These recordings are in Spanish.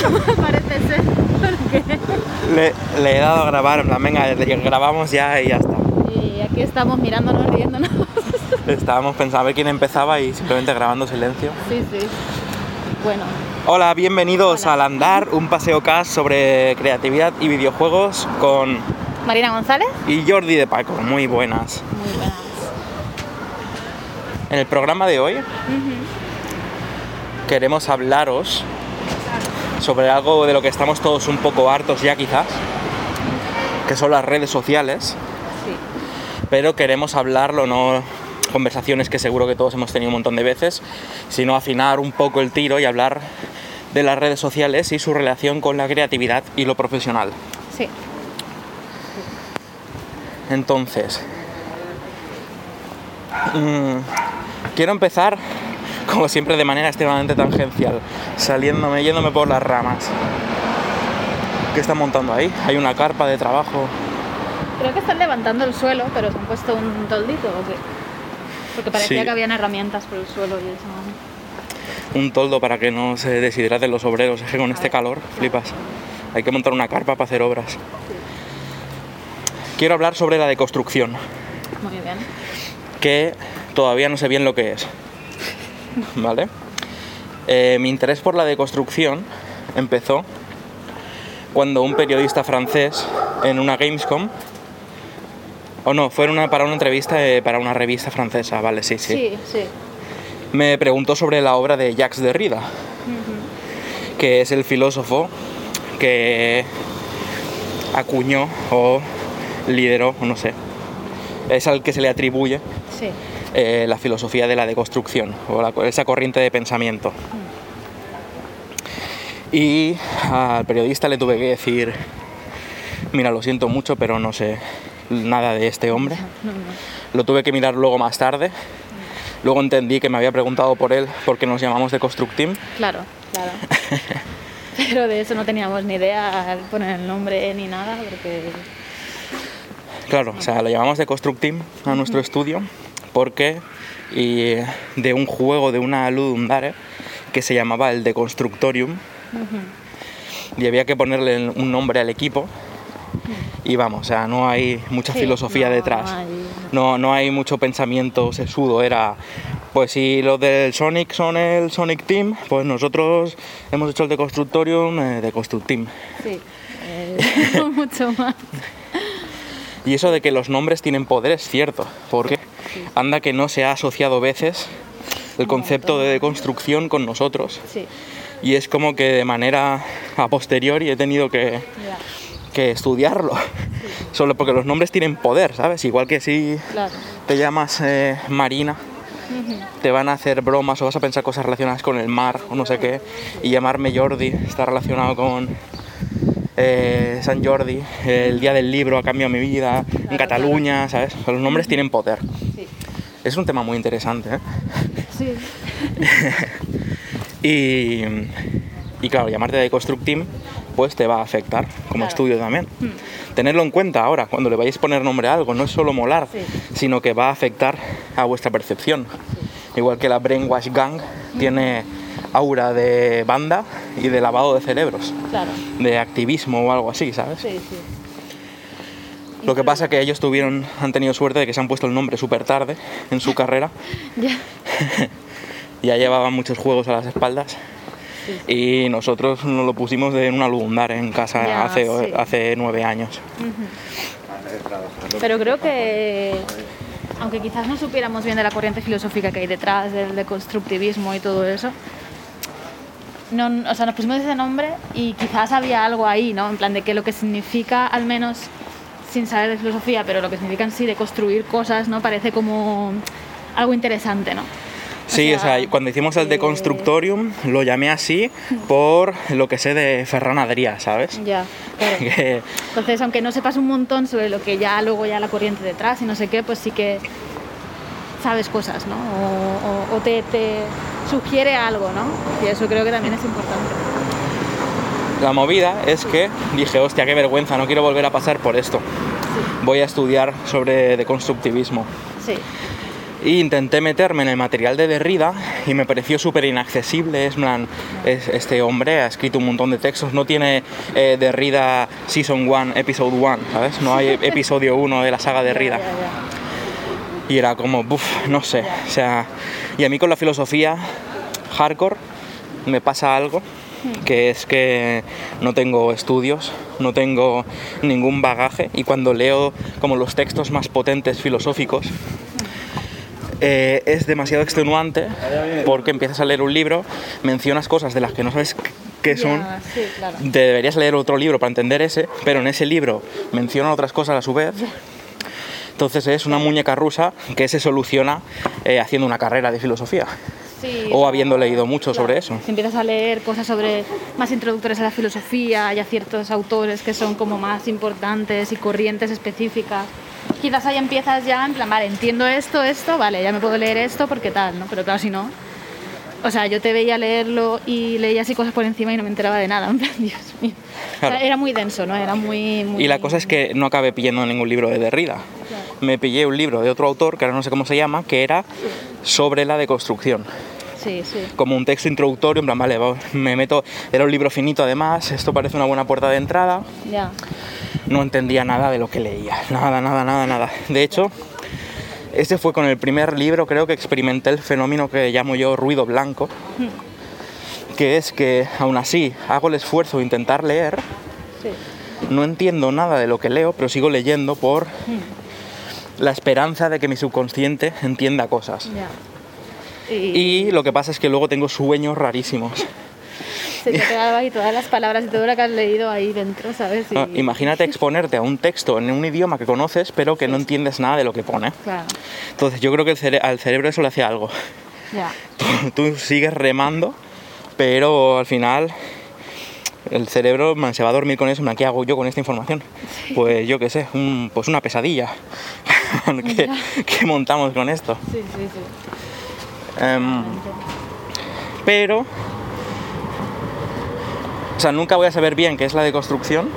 Programa, parece ser. porque- Le, le he dado a grabar, en plan, venga, grabamos ya y ya está. Y aquí estamos mirándonos, riéndonos. Estábamos pensando a ver quién empezaba y simplemente grabando silencio. Sí, sí. Bueno, Hola, bienvenidos Hola. al Andar, un paseo cast sobre creatividad y videojuegos con Marina González. y Jordi de Paco. Muy buenas. Muy buenas. En el programa de hoy queremos hablaros sobre algo de lo que estamos todos un poco hartos ya quizás, que son las redes sociales. Sí. pero queremos hablarlo, no conversaciones que seguro que todos hemos tenido un montón de veces, sino afinar un poco el tiro y hablar de las redes sociales y su relación con la creatividad y lo profesional. Sí. Entonces, mm, quiero empezar, como siempre, de manera extremadamente tangencial, saliéndome, yéndome por las ramas. ¿Qué están montando ahí? Hay una carpa de trabajo. Creo que están levantando el suelo, pero se han puesto un toldito o qué. Porque parecía Sí. que habían herramientas por el suelo y eso. un toldo para que no se deshidraten los obreros. Es que con este calor, flipas. Hay que montar una carpa para hacer obras. Quiero hablar sobre la deconstrucción, Muy bien. que todavía no sé bien lo que es. ¿Vale? Eh, mi interés por la deconstrucción empezó cuando un periodista francés en una Gamescom, o no, fue una- para una entrevista eh, para una revista francesa, vale, sí, sí. Sí, sí. me preguntó sobre la obra de Jacques Derrida, que es el filósofo que acuñó o lideró, o no sé, es al que se le atribuye Sí. Eh, la filosofía de la deconstrucción o la- esa corriente de pensamiento. Y al periodista le tuve que decir, mira, lo siento mucho, pero no sé nada de este hombre. Lo tuve que mirar luego más tarde. Luego entendí que me había preguntado por él porque nos llamamos de Constructim. Claro, claro. Pero de eso no teníamos ni idea al poner el nombre ni nada, porque Claro, o sea, lo llamamos de Constructim a nuestro estudio porque y, de un juego de una Ludum Dare que se llamaba el de Constructorium y había que ponerle un nombre al equipo y vamos, o sea, no hay mucha Sí, filosofía no detrás. hay- No, no hay mucho pensamiento sesudo, era pues si los del Sonic son el Sonic Team, pues nosotros hemos hecho el de Constructorium eh, de Constructim. sí, eh, mucho más. Y eso de que los nombres tienen poder es cierto, porque anda que no se ha asociado veces el concepto de deconstrucción con nosotros. Sí, Y es como que de manera a posteriori he tenido que, que estudiarlo. Solo porque los nombres tienen poder, ¿sabes? Igual que si claro. te llamas eh, Marina, te van a hacer bromas o vas a pensar cosas relacionadas con el mar o no sé qué. Y llamarme Jordi está relacionado con eh, San Jordi, el día del libro ha cambiado mi vida, en Cataluña, ¿sabes? Los nombres tienen poder. Sí. Es un tema muy interesante, ¿eh? Sí. Y, y claro, llamarte deconstructing pues te va a afectar como Claro. estudio también. Hmm. Tenerlo en cuenta ahora, cuando le vayáis a poner nombre a algo, no es solo molar, Sí. sino que va a afectar a vuestra percepción. Igual que la Brainwash Gang tiene aura de banda y de lavado de cerebros, Claro. de activismo o algo así, ¿sabes? Sí, sí. Lo que pasa es que ellos tuvieron, han tenido suerte de que se han puesto el nombre súper tarde en su carrera. Ya. Ya llevaban muchos juegos a las espaldas. Y nosotros nos lo pusimos de una lugundar en casa Ya, hace, sí. hace nueve años. Pero creo que, aunque quizás no supiéramos bien de la corriente filosófica que hay detrás del deconstructivismo y todo eso, no, o sea, nos pusimos ese nombre y quizás había algo ahí, ¿no? En plan de que lo que significa, al menos sin saber de filosofía, pero lo que significa en sí de construir cosas, ¿no? Parece como algo interesante, ¿no? Sí, o sea, cuando hicimos el eh, Deconstructorium lo llamé así por lo que sé de Ferran Adrià, ¿sabes? Ya, claro. Que- Entonces, aunque no sepas un montón sobre lo que ya luego ya la corriente detrás y no sé qué, pues sí que sabes cosas, ¿no? O, o- o te, te sugiere algo, ¿no? Y eso creo que también es importante. la movida es que dije, hostia, qué vergüenza, no quiero volver a pasar por esto. Voy a estudiar sobre deconstructivismo. Sí, Y intenté meterme en el material de Derrida y me pareció súper inaccesible. Es plan, es- este hombre ha escrito un montón de textos, no tiene eh, Derrida Season 1, Episode 1, ¿sabes? No hay episodio 1 de la saga Derrida. Ya, ya, ya. Y era como, buf, no sé. O sea, y a mí con la filosofía hardcore me pasa algo, que es que no tengo estudios, no tengo ningún bagaje y cuando leo como los textos más potentes filosóficos, eh, es demasiado extenuante porque empiezas a leer un libro, mencionas cosas de las que no sabes qué son, sí, claro. deberías leer otro libro para entender ese, pero en ese libro mencionan otras cosas a su vez. Entonces es una muñeca rusa que se soluciona eh, haciendo una carrera de filosofía. Sí, O habiendo leído mucho sobre eso. Si empiezas a leer cosas sobre más introductorias a la filosofía y a ciertos autores que son como más importantes y corrientes específicas, quizás ahí empiezas ya en plan, vale, entiendo esto, esto, vale, ya me puedo leer esto porque tal, ¿no? Pero claro, si no... O sea, yo te veía leerlo y leía así cosas por encima y no me enteraba de nada. En plan, Dios mío. O sea, Claro. era muy denso, ¿no? Era muy, muy... Y la cosa es que no acabé pillando ningún libro de Derrida. Me pillé un libro de otro autor, que ahora no sé cómo se llama, que era sobre la deconstrucción. Sí, sí. Como un texto introductorio, en plan, vale, va, me meto, era un libro finito además, esto parece una buena puerta de entrada. Ya. no entendía nada de lo que leía. Nada, nada, nada, nada. De hecho, ese fue con el primer libro, creo que experimenté el fenómeno que llamo yo ruido blanco, que es que aún así hago el esfuerzo de intentar leer, Sí. no entiendo nada de lo que leo, pero sigo leyendo por la esperanza de que mi subconsciente entienda cosas. Y lo que pasa es que luego tengo sueños rarísimos. se te quedaba ahí todas las palabras y todo lo que has leído ahí dentro, ¿sabes? Y- Ah, Imagínate exponerte a un texto en un idioma que conoces, pero que no entiendes nada de lo que pone. Claro, Entonces yo creo que el cere- al cerebro eso le hace algo. ya. Tú, tú sigues remando, pero al final el cerebro man, se va a dormir con eso. man, ¿Qué hago yo con esta información? Pues yo qué sé, un- pues una pesadilla que, que montamos con esto. Sí, sí, sí. Em, pero, sea, nunca voy a saber bien qué es la deconstrucción,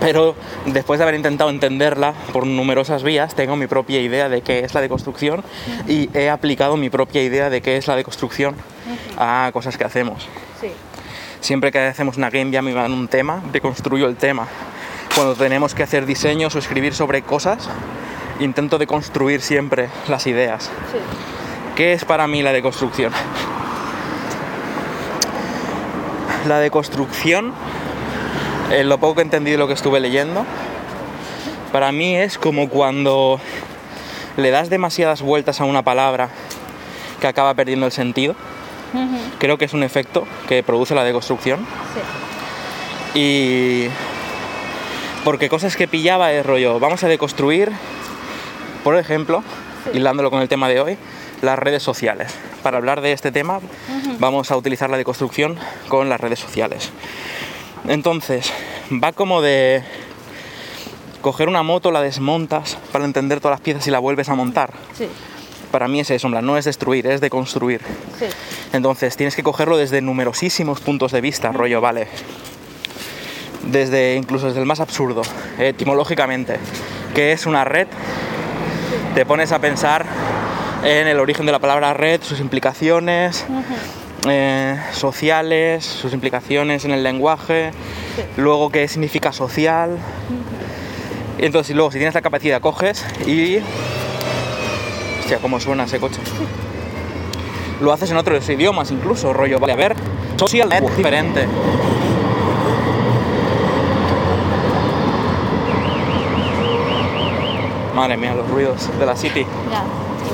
pero después de haber intentado entenderla por numerosas vías, tengo mi propia idea de qué es la deconstrucción y he aplicado mi propia idea de qué es la deconstrucción a cosas que hacemos. Sí. Siempre que hacemos una game jam y me dan un tema, deconstruyo el tema. Cuando tenemos que hacer diseños o escribir sobre cosas, intento deconstruir siempre las ideas. Sí. ¿Qué es para mí la deconstrucción? La deconstrucción, en lo poco que he entendido y lo que estuve leyendo, para mí es como cuando le das demasiadas vueltas a una palabra que acaba perdiendo el sentido. Creo que es un efecto que produce la deconstrucción. Sí. Y porque cosas que pillaba es rollo, vamos a deconstruir, por ejemplo, hilándolo con el tema de hoy, las redes sociales. Para hablar de este tema vamos a utilizar la deconstrucción con las redes sociales. Entonces, va como de coger una moto, la desmontas para entender todas las piezas y la vuelves a montar. Sí. para mí es eso, no es destruir, es deconstruir. Sí. Entonces tienes que cogerlo desde numerosísimos puntos de vista, rollo, vale. Desde incluso desde el más absurdo, etimológicamente. ¿Qué es una red? Te pones a pensar en el origen de la palabra red, sus implicaciones eh, sociales, sus implicaciones en el lenguaje, luego qué significa social. Entonces, y luego si tienes la capacidad, coges y. Hostia, cómo suena ese coche. Lo haces en otros idiomas incluso, rollo, vale, a ver, social diferente. Madre mía, los ruidos de la city.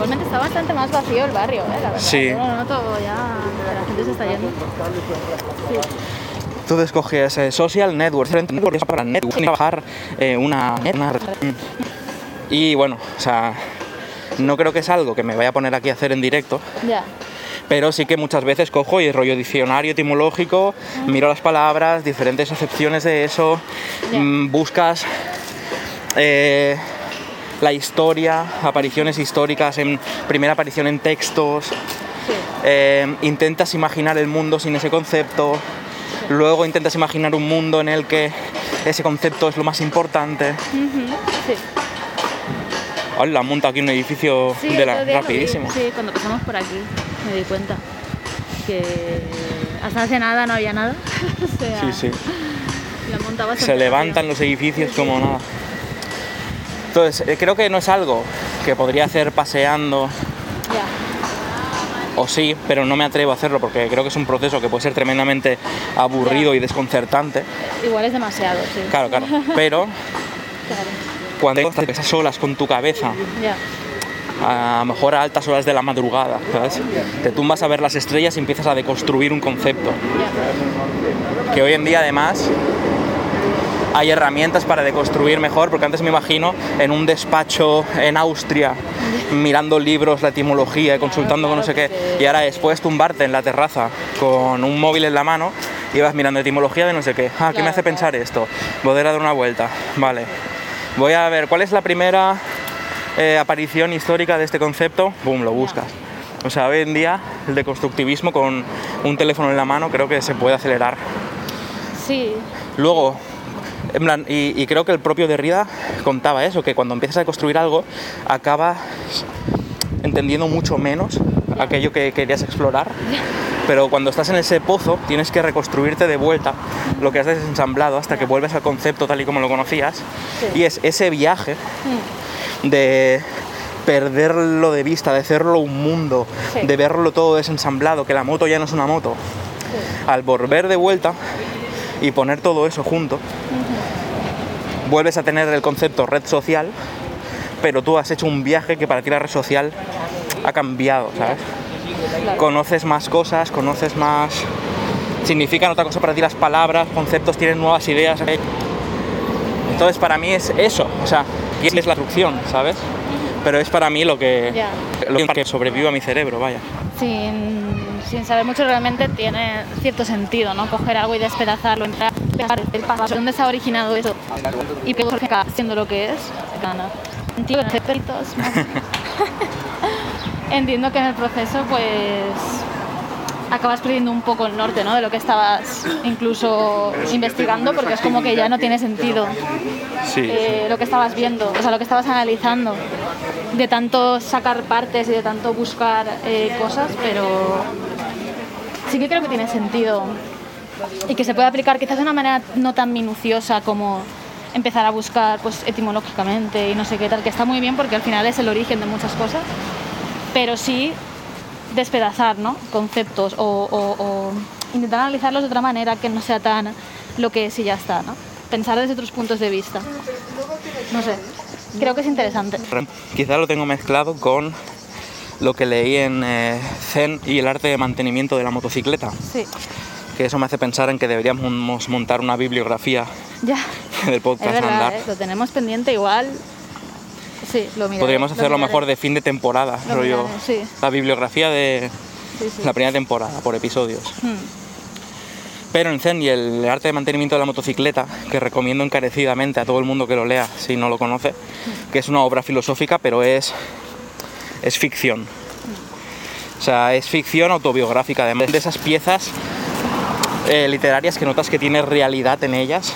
Igualmente está bastante más vacío el barrio, ¿eh? La verdad. Sí. Yo lo noto ya, la gente se está yendo. Entonces coges eh, social network, network es para network, trabajar eh, una, una. Y bueno, o sea, no creo que es algo que me vaya a poner aquí a hacer en directo, Ya. pero sí que muchas veces cojo y rollo diccionario etimológico, miro las palabras, diferentes acepciones de eso, Ya. mm, buscas eh, la historia, apariciones históricas, en primera aparición en textos, Sí. eh, intentas imaginar el mundo sin ese concepto, luego intentas imaginar un mundo en el que ese concepto es lo más importante. Sí. Hola, monta aquí un edificio Sí, de la, rapidísimo. Sí, cuando pasamos por aquí me di cuenta que hasta hace nada no había nada. o sea, Sí, sí. La monta bastante Se levantan los edificios como nada. Entonces, eh, creo que no es algo que podría hacer paseando, Ya. o sí, pero no me atrevo a hacerlo porque creo que es un proceso que puede ser tremendamente aburrido y desconcertante. Igual es demasiado, sí. Claro, claro. Pero Claro. cuando estás a solas con tu cabeza, Ya. a lo mejor a altas horas de la madrugada, ¿sabes? Te tumbas a ver las estrellas y empiezas a deconstruir un concepto. Que hoy en día además hay herramientas para deconstruir mejor, porque antes me imagino en un despacho en Austria mirando libros, la etimología y consultando con no sé qué, y ahora después tumbarte en la terraza con un móvil en la mano y vas mirando etimología de no sé qué. Ah, ¿qué me hace pensar esto? Poder dar una vuelta. Vale. Voy a ver, ¿cuál es la primera eh, aparición histórica de este concepto? Boom, lo buscas. O sea, hoy en día el deconstructivismo con un teléfono en la mano creo que se puede acelerar. Sí. Luego, en plan, y, y creo que el propio Derrida contaba eso, que cuando empiezas a construir algo, acabas entendiendo mucho menos aquello que querías explorar. Pero cuando estás en ese pozo, tienes que reconstruirte de vuelta lo que has desensamblado hasta que vuelves al concepto tal y como lo conocías. Sí. Y es ese viaje Mm. de perderlo de vista, de hacerlo un mundo, Sí. de verlo todo desensamblado, que la moto ya no es una moto. Sí. Al volver de vuelta y poner todo eso junto, vuelves a tener el concepto red social, pero tú has hecho un viaje que para ti la red social ha cambiado, ¿sabes? Claro. Conoces más cosas, conoces más... Significan otra cosa para ti las palabras, conceptos, tienen nuevas ideas. ¿eh? Entonces para mí es eso, o sea, es la traducción, ¿sabes? Pero es para mí lo que, lo que sobrevive a mi cerebro, vaya. sin, sin saber mucho realmente tiene cierto sentido, ¿no? Coger algo y despedazarlo, entrar, pegar el paso, ¿dónde se ha originado eso? Y que acaba siendo lo que es. Gana. Entiendo que en el proceso, pues acabas perdiendo un poco el norte, ¿no? De lo que estabas incluso investigando, porque es como que ya no tiene sentido Sí, eh, lo que estabas viendo, o sea, lo que estabas analizando, de tanto sacar partes y de tanto buscar eh, cosas, pero sí que creo que tiene sentido y que se puede aplicar quizás de una manera no tan minuciosa como empezar a buscar pues etimológicamente y no sé qué tal, que está muy bien porque al final es el origen de muchas cosas, pero sí despedazar ¿no? conceptos o, o- o intentar analizarlos de otra manera que no sea tan lo que es y ya está, ¿no? pensar desde otros puntos de vista. No sé, creo que es interesante. Quizá lo tengo mezclado con lo que leí en eh, Zen y el arte de mantenimiento de la motocicleta, Sí, que eso me hace pensar en que deberíamos montar una bibliografía ya. del Es podcast verdad, Andar. ¿eh? lo tenemos pendiente igual. Sí, lo miraré. Podríamos lo hacerlo miraré. mejor de fin de temporada, Lo rollo. miraré, sí. La bibliografía de Sí, la primera temporada, por episodios. Hmm, Pero en Zen y el arte de mantenimiento de la motocicleta, que recomiendo encarecidamente a todo el mundo que lo lea si no lo conoce, que es una obra filosófica, pero es es ficción. O sea, es ficción autobiográfica, además de esas piezas eh, literarias que notas que tiene realidad en ellas.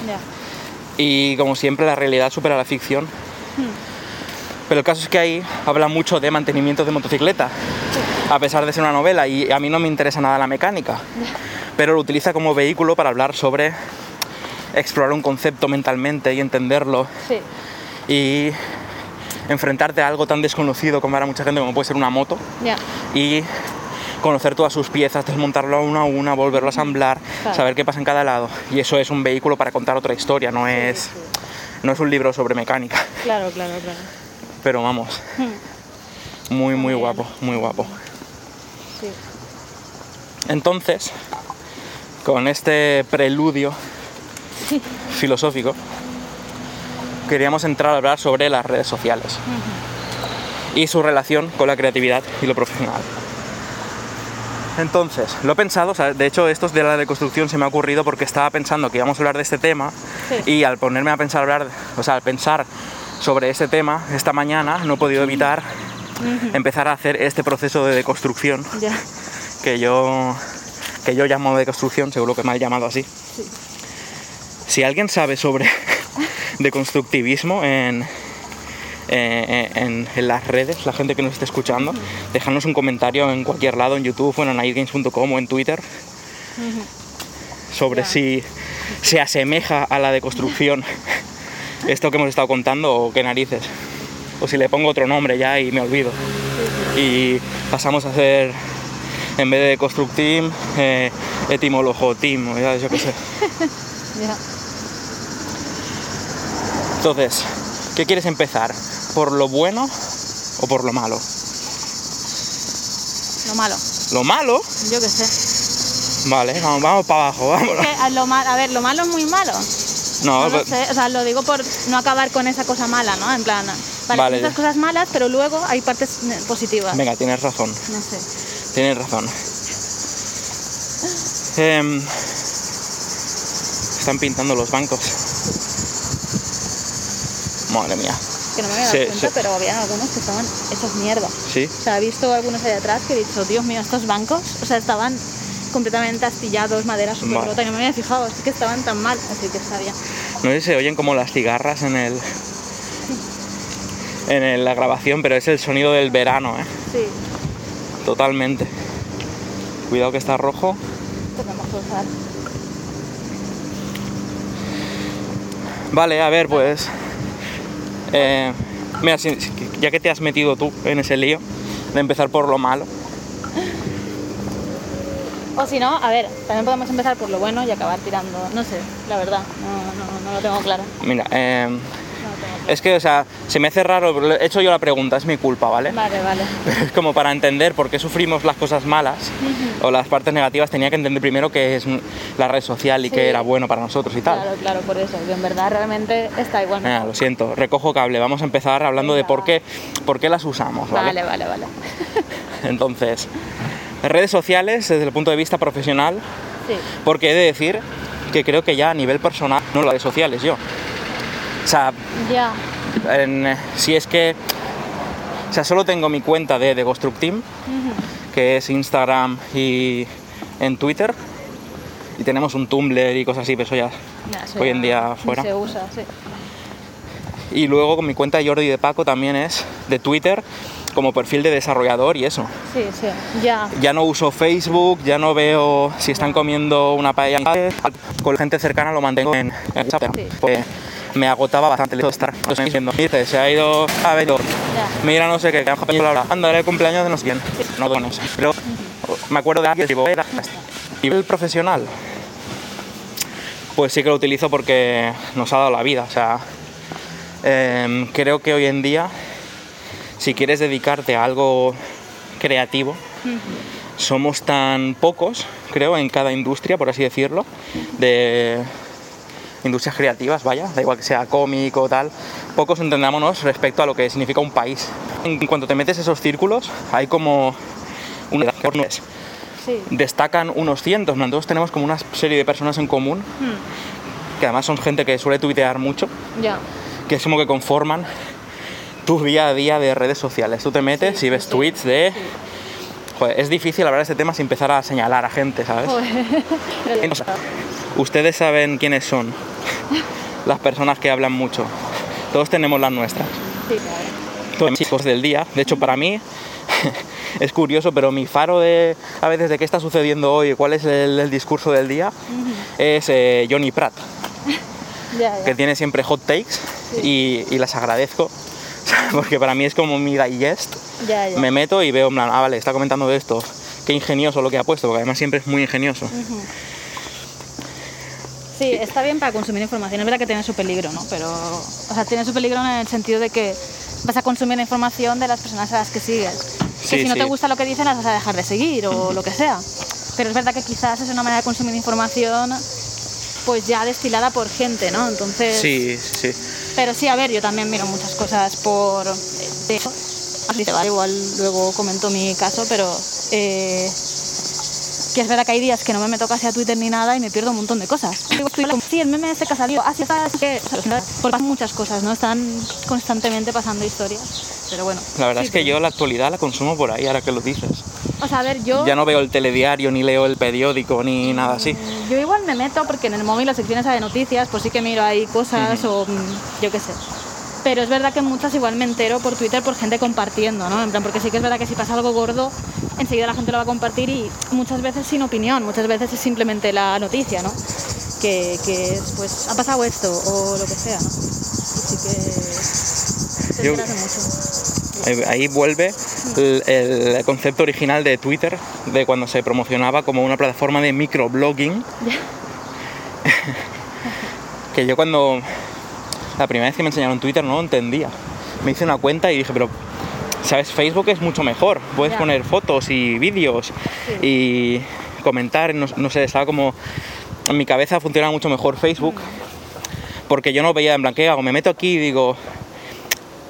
Y como siempre, la realidad supera la ficción. Pero el caso es que ahí habla mucho de mantenimiento de motocicleta, a pesar de ser una novela, y a mí no me interesa nada la mecánica. Pero lo utiliza como vehículo para hablar sobre explorar un concepto mentalmente y entenderlo Sí. y enfrentarte a algo tan desconocido como para mucha gente como puede ser una moto Ya. y conocer todas sus piezas, desmontarlo una a una, volverlo a asamblar, Claro. saber qué pasa en cada lado. Y eso es un vehículo para contar otra historia, no es, no es un libro sobre mecánica. Claro, claro, claro. Pero vamos, muy, muy guapo, muy guapo. Sí. Entonces, con este preludio filosófico, queríamos entrar a hablar sobre las redes sociales y su relación con la creatividad y lo profesional. Entonces, lo he pensado, o sea, de hecho esto de la deconstrucción se me ha ocurrido porque estaba pensando que íbamos a hablar de este tema Sí. y al ponerme a pensar hablar, o sea, al pensar sobre este tema esta mañana no he podido evitar empezar a hacer este proceso de deconstrucción que yo que yo llamo deconstrucción, seguro que me ha llamado así. Si alguien sabe sobre deconstructivismo en, eh, en, en las redes, la gente que nos esté escuchando, déjanos un comentario en cualquier lado, en YouTube, o en nightgames.com o en Twitter, sobre si se asemeja a la deconstrucción esto que hemos estado contando o qué narices. O si le pongo otro nombre ya y me olvido. Y pasamos a hacer, en vez de constructim, eh, etimologotim, o ya yo qué sé. Entonces, ¿qué quieres empezar? ¿Por lo bueno o por lo malo? Lo malo. Lo malo, Yo qué sé. vale, vamos, vamos para abajo, vámonos. Que a, lo mal, a ver, lo malo es muy malo. No, No lo pues- sé, o sea, lo digo por no acabar con esa cosa mala, ¿no? En plan, vale, Vale. esas cosas malas, pero luego hay partes positivas. venga, tienes razón, No sé. tienes razón. Em, están pintando los bancos. Madre mía, Que no me había dado Sí, cuenta, sí. pero había algunos que estaban hechos mierda. ¿sí? O sea, he visto algunos ahí atrás que he dicho, Dios mío, estos bancos, o sea, estaban completamente astillados, madera súper Vale. rota, que no me había fijado, así que estaban tan mal, así que bien. No sé si se oyen como las cigarras en el en el- la grabación, pero es el sonido del verano, ¿eh? Sí, Totalmente. Cuidado que está rojo. usar. Vale, a ver, pues. eh, mira, ya que te has metido tú en ese lío de empezar por lo malo, O si no, a ver, también podemos empezar por lo bueno y acabar tirando, no sé, la verdad, no, no, no lo tengo claro. mira, eh, No lo tengo claro. es que, o sea, se me hace raro, pero he hecho yo la pregunta, es mi culpa, ¿vale? Vale, vale. Pero es como para entender por qué sufrimos las cosas malas o las partes negativas, tenía que entender primero qué es la red social y Sí. qué era bueno para nosotros y tal. Claro, claro, por eso, que en verdad realmente está igual. Lo siento, recojo cable. Vamos a empezar hablando de por qué, por qué las usamos, ¿vale? Vale, vale, vale. Entonces, redes sociales desde el punto de vista profesional, Sí, porque he de decir que creo que ya a nivel personal no las redes sociales yo. O sea, ya, en- si es que, o sea, solo tengo mi cuenta de The Construct Team, que es Instagram y en Twitter, y tenemos un Tumblr y cosas así, pero eso ya eso hoy ya en día fuera. Se usa, sí. Y luego con mi cuenta de Jordi de Paco también es de Twitter como perfil de desarrollador y eso. Sí, sí, ya. Ya no uso Facebook, ya no veo si están comiendo una paella con la gente cercana lo mantengo en, en WhatsApp. Sí. Porque me agotaba bastante el estar viendo, "Mire, se ha ido a ver, mira no sé qué, que la anda, era el cumpleaños de no sé quién. No con eso. Pero me acuerdo de alguien, tipo, "Eh, da- nivel profesional, pues sí que lo utilizo porque nos ha dado la vida. O sea, em, creo que hoy en día, si quieres dedicarte a algo creativo, somos tan pocos, creo, en cada industria, por así decirlo, de industrias creativas, vaya, da igual que sea cómic o tal, pocos entendámonos respecto a lo que significa un país. En cuanto te metes esos círculos, hay como una Sí. destacan unos cientos, ¿no? Entonces tenemos como una serie de personas en común, Hmm, que además son gente que suele tuitear mucho, que es como que conforman tu día a día de redes sociales. Tú te metes y ves tweets de... Joder, es difícil hablar de este tema sin empezar a señalar a gente, ¿sabes? Joder. Ustedes saben quiénes son las personas que hablan mucho. Todos tenemos las nuestras. Sí, Todos chicos del día. De hecho, para mí es curioso, pero mi faro de a veces de qué está sucediendo hoy, cuál es el, el discurso del día, es eh, Johnny Pratt, ya, ya. que tiene siempre hot takes y, y las agradezco. Porque para mí es como mi digest. Ya, ya. Me meto y veo, en plan, ah, vale, está comentando de esto. Qué ingenioso lo que ha puesto, porque además siempre es muy ingenioso. Sí, está bien para consumir información. Es verdad que tiene su peligro, ¿no? Pero, o sea, tiene su peligro en el sentido de que vas a consumir la información de las personas a las que sigues. Sí, que si no te gusta lo que dicen, las vas a dejar de seguir o lo que sea. Pero es verdad que quizás es una manera de consumir información pues ya destilada por gente, ¿no? Entonces... Sí, sí, sí. Pero sí, a ver, yo también miro muchas cosas por... Así te va, igual luego comento mi caso, pero... eh, que es verdad que hay días que no me meto casi a Twitter ni nada y me pierdo un montón de cosas. Sí, el meme este que ha salido, así está, así que... Porque muchas cosas, ¿no? Están constantemente pasando historias. Pero bueno. La verdad sí, es que pero- yo la actualidad la consumo por ahí, ahora que lo dices. O sea, a ver, yo... Ya no veo el telediario, ni leo el periódico, ni nada así. Yo igual me meto porque en el móvil las secciones de noticias, pues sí que miro ahí cosas o mm, yo qué sé. Pero es verdad que muchas igual me entero por Twitter por gente compartiendo, ¿no? En plan, porque sí que es verdad que si pasa algo gordo, enseguida la gente lo va a compartir y muchas veces sin opinión, muchas veces es simplemente la noticia, ¿no? Que, que es, pues, ha pasado esto o lo que sea, ¿no? Así que... te Yo- mucho. Ahí, vuelve el, el concepto original de Twitter, de cuando se promocionaba como una plataforma de microblogging. que yo cuando la primera vez que me enseñaron Twitter no lo entendía. Me hice una cuenta y dije, pero sabes, Facebook es mucho mejor. Puedes poner fotos y vídeos y comentar, no, no sé, estaba como en mi cabeza funcionaba mucho mejor Facebook. Porque yo no veía en plan, ¿qué hago? Me meto aquí y digo,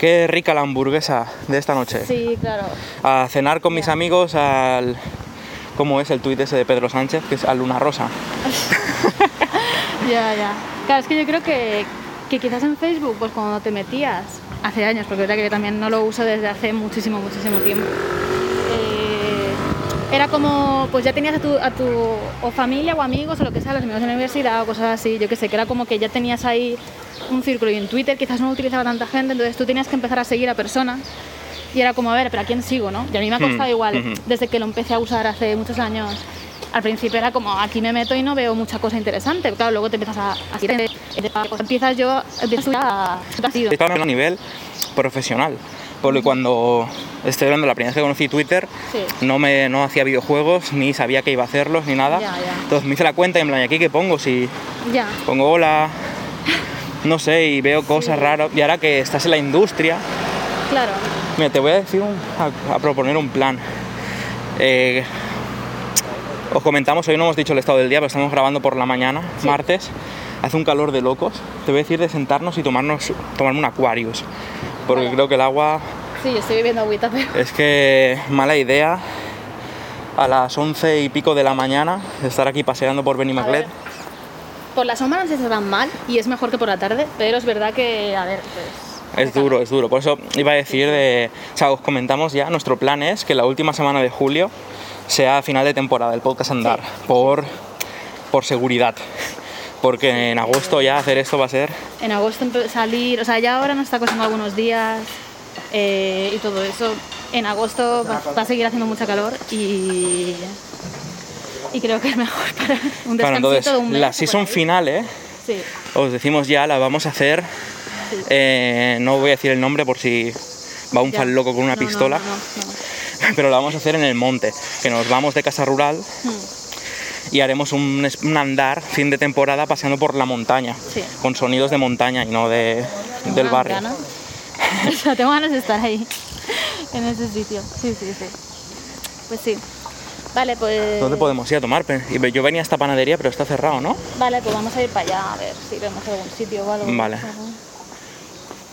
qué rica la hamburguesa de esta noche. Sí, claro. A cenar con mis amigos al... ¿Cómo es el tuit ese de Pedro Sánchez? Que es a Luna Rosa. Ya, ya. Claro, es que yo creo que, que quizás en Facebook, pues cuando te metías, hace años, porque es verdad que yo también no lo uso desde hace muchísimo, muchísimo tiempo, era como, pues ya tenías a tu, a tu o familia o amigos o lo que sea, los amigos de la universidad o cosas así, yo qué sé, que era como que ya tenías ahí un círculo y en Twitter quizás no lo utilizaba tanta gente, entonces tú tenías que empezar a seguir a personas y era como, a ver, pero ¿a quién sigo, no? Y a mí me ha costado Hmm, igual, ujú. desde que lo empecé a usar hace muchos años. Al principio era como, aquí me meto y no veo mucha cosa interesante. Claro, luego te empiezas a... a empiezas yo, tú a... Estaba a nivel profesional. Porque cuando estoy hablando la primera vez que conocí Twitter, Sí. no, me, no hacía videojuegos, ni sabía que iba a hacerlos, ni nada. Ya, ya. Entonces me hice la cuenta y en plan, ¿y aquí qué pongo? Si Ya, pongo hola, no sé, y veo cosas raras. Y ahora que estás en la industria, claro. Mira, te voy a decir, un- a, a proponer un plan. Eh, os comentamos, hoy no hemos dicho el estado del día, pero estamos grabando por la mañana, martes. Hace un calor de locos. Te voy a decir de sentarnos y tomarnos, tomarme un Aquarius. Porque Vale. creo que el agua Sí, yo estoy bebiendo agüita, pero... es que mala idea a las once y pico de la mañana estar aquí paseando por Benimaclet. Por la sombra no se tan mal y es mejor que por la tarde, pero es verdad que, a ver, pues... Es duro, es duro. Por eso iba a decir de. O sea, os comentamos ya. Nuestro plan es que la última semana de julio sea final de temporada, el podcast andar. Por, por seguridad. Porque en agosto ya hacer esto va a ser. En agosto salir, o sea, ya ahora nos está costando algunos días eh, y todo eso. En agosto va, va a seguir haciendo mucha calor y, y creo que es mejor para un descansito entonces, de un mes. la season final, ¿eh? Sí, Os decimos ya, la vamos a hacer. sí. eh, no voy a decir el nombre por si va un Ya. fan loco con una No, pistola. no, no, no. Pero la vamos a hacer en el monte. Que nos vamos de casa rural Hmm, y haremos un, andar fin de temporada paseando por la montaña. Sí. Con sonidos de montaña y no de, del Unas barrio. ganas. O sea, tengo ganas de estar ahí, en ese sitio. Sí, sí, sí. Pues sí. Vale, pues... ¿Dónde podemos ir a tomar? Yo venía a esta panadería, pero está cerrado, ¿no? Vale, pues vamos a ir para allá a ver si vemos algún sitio o algo. Vale.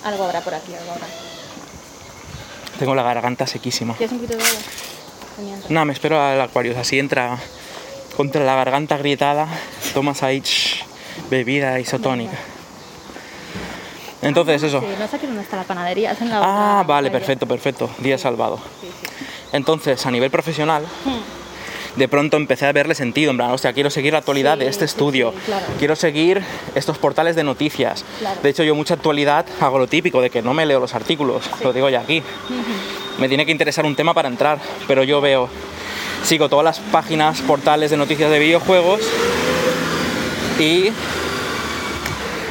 Algo- habrá por aquí, algo habrá. Tengo la garganta sequísima. ¿Quieres un poquito de agua? No, me espero al Aquarius, así entra contra la garganta agrietada, tomas ahí bebida isotónica. Entonces, eso. Sí, no sé aquí dónde está la panadería, es en la Ah, otra vale, panadería. perfecto, perfecto. Día salvado. Sí, sí. Entonces, a nivel profesional, Hmm. de pronto empecé a verle sentido. En plan, hostia, quiero seguir la actualidad de este estudio. claro. Quiero seguir estos portales de noticias. Claro. De hecho, yo mucha actualidad hago lo típico de que no me leo los artículos. Lo digo ya aquí. Me tiene que interesar un tema para entrar. Pero yo veo, sigo todas las páginas, portales de noticias de videojuegos y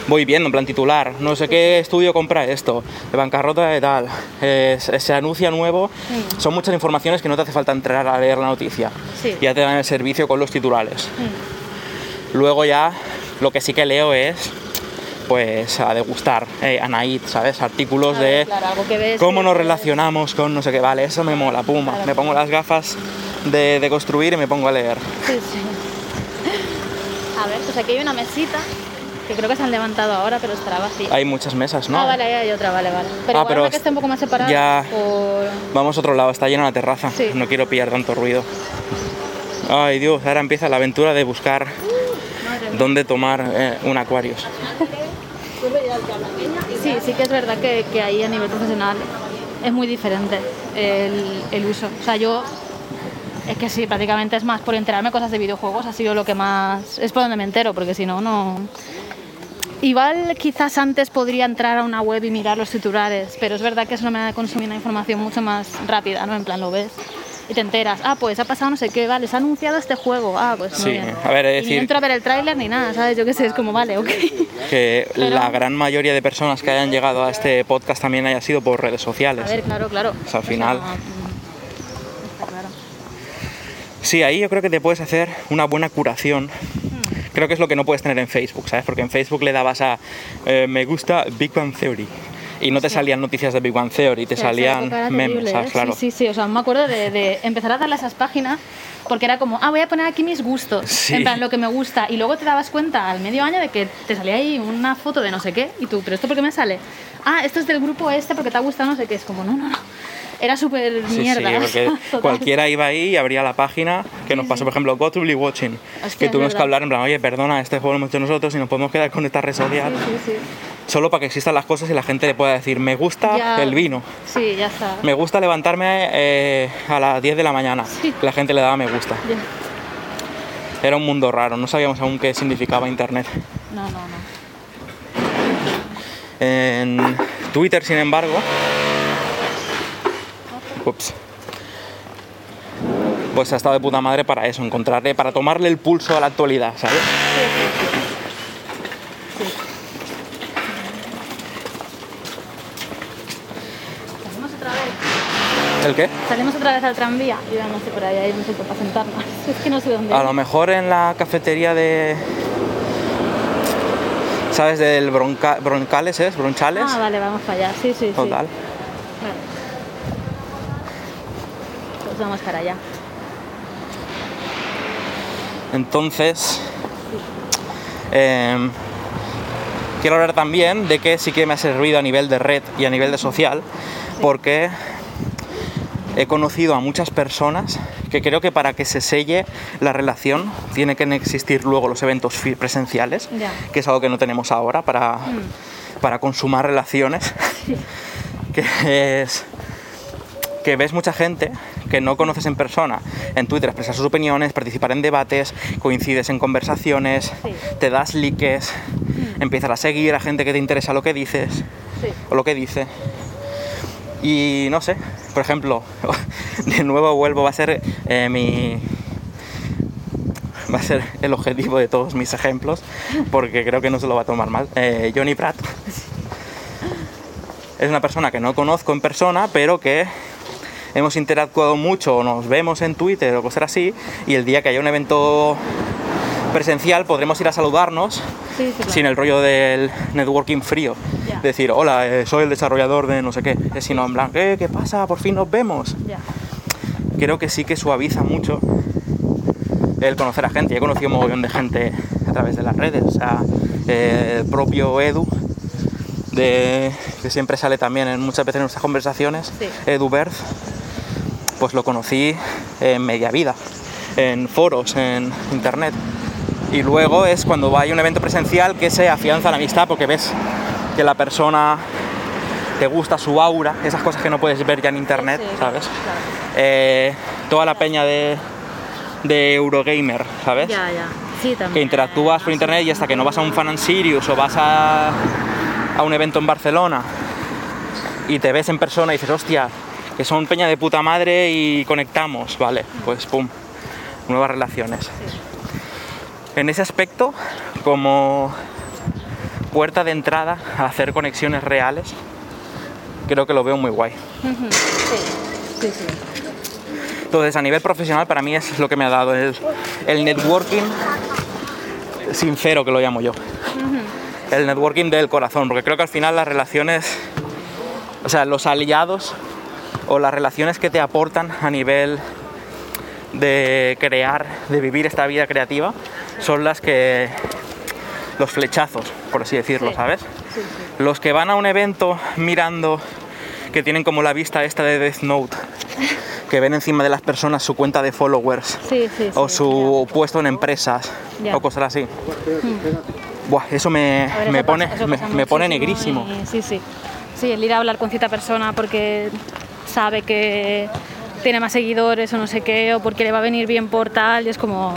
voy viendo, en plan titular, no sé qué estudio compra esto, de bancarrota de tal, eh, se anuncia nuevo, Mm. son muchas informaciones que no te hace falta entrar a leer la noticia, Sí. ya te dan el servicio con los titulares. Mm. Luego ya lo que sí que leo es pues a degustar, eh, Anaid, ¿sabes? Artículos ver, de claro, ves cómo nos relacionamos con no sé qué, vale, eso me mola, puma, Claro. me pongo las gafas de, de construir y me pongo a leer. Sí, sí. A ver, pues aquí hay una mesita que creo que se han levantado ahora, pero estará vacía. Hay muchas mesas, ¿no? Ah, vale, ahí hay otra, vale, vale. Pero Ah, igual pero que esté un poco más separada. ya- por- Vamos a otro lado, está llena la terraza. Sí. No quiero pillar tanto ruido. Ay Dios, ahora empieza la aventura de buscar dónde tomar eh, un acuario. Sí, sí que es verdad que, que ahí a nivel profesional es muy diferente el, el uso. O sea, yo es que sí, prácticamente es más por enterarme cosas de videojuegos, ha sido lo que más... Es por donde me entero, porque si no, no... Igual quizás antes podría entrar a una web y mirar los titulares, pero es verdad que es una manera de consumir la información mucho más rápida, ¿no? En plan, lo ves y te enteras. Ah, pues ha pasado no sé qué, vale, se ha anunciado este juego. Ah, pues muy Sí, bien. a ver, es Y ni decir- entro a ver el tráiler ni nada, ¿sabes? Yo qué sé, es como, vale, ok. Que Pero- la gran mayoría de personas que hayan llegado a este podcast también haya sido por redes A sociales. ver, claro, claro. O sea, al final-. Sí, ahí yo creo que te puedes hacer una buena curación. Hmm. Creo que es lo que no puedes tener en Facebook, ¿sabes? Porque en Facebook le dabas a eh, me gusta Big Bang Theory y no te salían noticias de Big Bang Theory, te O sea, esa salían memes, terrible, ¿sabes? ¿eh? Claro. Sí, sí, sí. O sea, me acuerdo de, de empezar a darle a esas páginas porque era como, ah, voy a poner aquí mis gustos. Sí. En plan, lo que me gusta. Y luego te dabas cuenta al medio año de que te salía ahí una foto de no sé qué. Y tú, ¿pero esto por qué me sale? Ah, esto es del grupo este porque te ha gustado no sé qué. Es como, no, no, no. Era súper Sí, mierda. sí, porque Total. cualquiera iba ahí y abría la página que nos Sí, pasó, sí. por ejemplo, Go to Be Watching, Hostia, que tuvimos que hablar en plan, oye, perdona, este juego lo hemos hecho nosotros y nos podemos quedar con esta red social, Sí, sí, sí. Solo para que existan las cosas y la gente le pueda decir, me gusta Ya- el vino, Sí, ya está. me gusta levantarme eh, a las 10 de la mañana, Sí. la gente le daba me gusta. Ya. Era un mundo raro, no sabíamos aún qué significaba Internet. No, no, no. En Twitter, sin embargo, ups, pues ha estado de puta madre para eso, encontrarle, para tomarle el pulso a la actualidad, ¿sabes otra vez. ¿El qué? Salimos otra vez al tranvía. Yo ya no sé por ahí, hay un sitio para sentarnos. Es que no sé dónde. A lo mejor en la cafetería de. ¿Sabes? Del Bronca- Broncales, ¿es? Bronchales. Ah, vale, vamos para allá. Sí, sí, sí. Total. Vale. Pues vamos para allá. Entonces. em, quiero hablar también de que sí que me ha servido a nivel de red y a nivel de social, porque he conocido a muchas personas que creo que para que se selle la relación tiene que existir luego los eventos presenciales, que es algo que no tenemos ahora para, para consumar relaciones, que es que ves mucha gente que no conoces en persona en Twitter expresar sus opiniones, participar en debates, coincides en conversaciones, Sí. te das likes, empiezas a seguir a gente que te interesa lo que dices Sí. o lo que dice. Y no sé, por ejemplo, de nuevo vuelvo, va a ser eh, mi. Va a ser el objetivo de todos mis ejemplos, porque creo que no se lo va a tomar mal. Eh, Johnny Pratt es una persona que no conozco en persona, pero que hemos interactuado mucho, nos vemos en Twitter o cosas así, y el día que haya un evento presencial podremos ir a saludarnos Sí, sí, claro. sin el rollo del networking frío. Decir, hola, eh, soy el desarrollador de no sé qué. Es sino en plan, ¿qué, ¿qué pasa? Por fin nos vemos. Creo que sí que suaviza mucho el conocer a gente. Yo he conocido un mogollón de gente a través de las redes. O sea, eh, el propio Edu, de, que siempre sale también en muchas veces en nuestras conversaciones, Sí. Edu Berth, pues lo conocí en media vida, en foros, en internet. Y luego es cuando hay un evento presencial que se afianza la amistad porque ves que la persona te gusta su aura, esas cosas que no puedes ver ya en internet, Sí, ¿sabes? claro. Eh, toda la peña de, de Eurogamer, ¿sabes? Ya, ya. Sí, también. que interactúas por internet y hasta que no vas a un Fan and Sirius o vas a, a un evento en Barcelona y te ves en persona y dices, hostia, que son peña de puta madre y conectamos, vale, pues pum, nuevas relaciones. En ese aspecto, como puerta de entrada a hacer conexiones reales, creo que lo veo muy guay. Ujú, Sí, sí, sí. Entonces, a nivel profesional, para mí es lo que me ha dado el, el networking sincero, que lo llamo yo. El networking del corazón, porque creo que al final las relaciones, o sea, los aliados o las relaciones que te aportan a nivel de crear, de vivir esta vida creativa, son las que. los flechazos, por así decirlo, Sí. ¿sabes? Sí, sí. Los que van a un evento mirando que tienen como la vista esta de Death Note, que ven encima de las personas su cuenta de followers Sí, sí, o su puesto en empresas Ya. o cosas así. Buah, eso me, ver, me eso pone, pasa- me, pone negrísimo. y- sí, sí. Sí, el ir a hablar con cierta persona porque sabe que tiene más seguidores o no sé qué, o porque le va a venir bien por tal, y es como...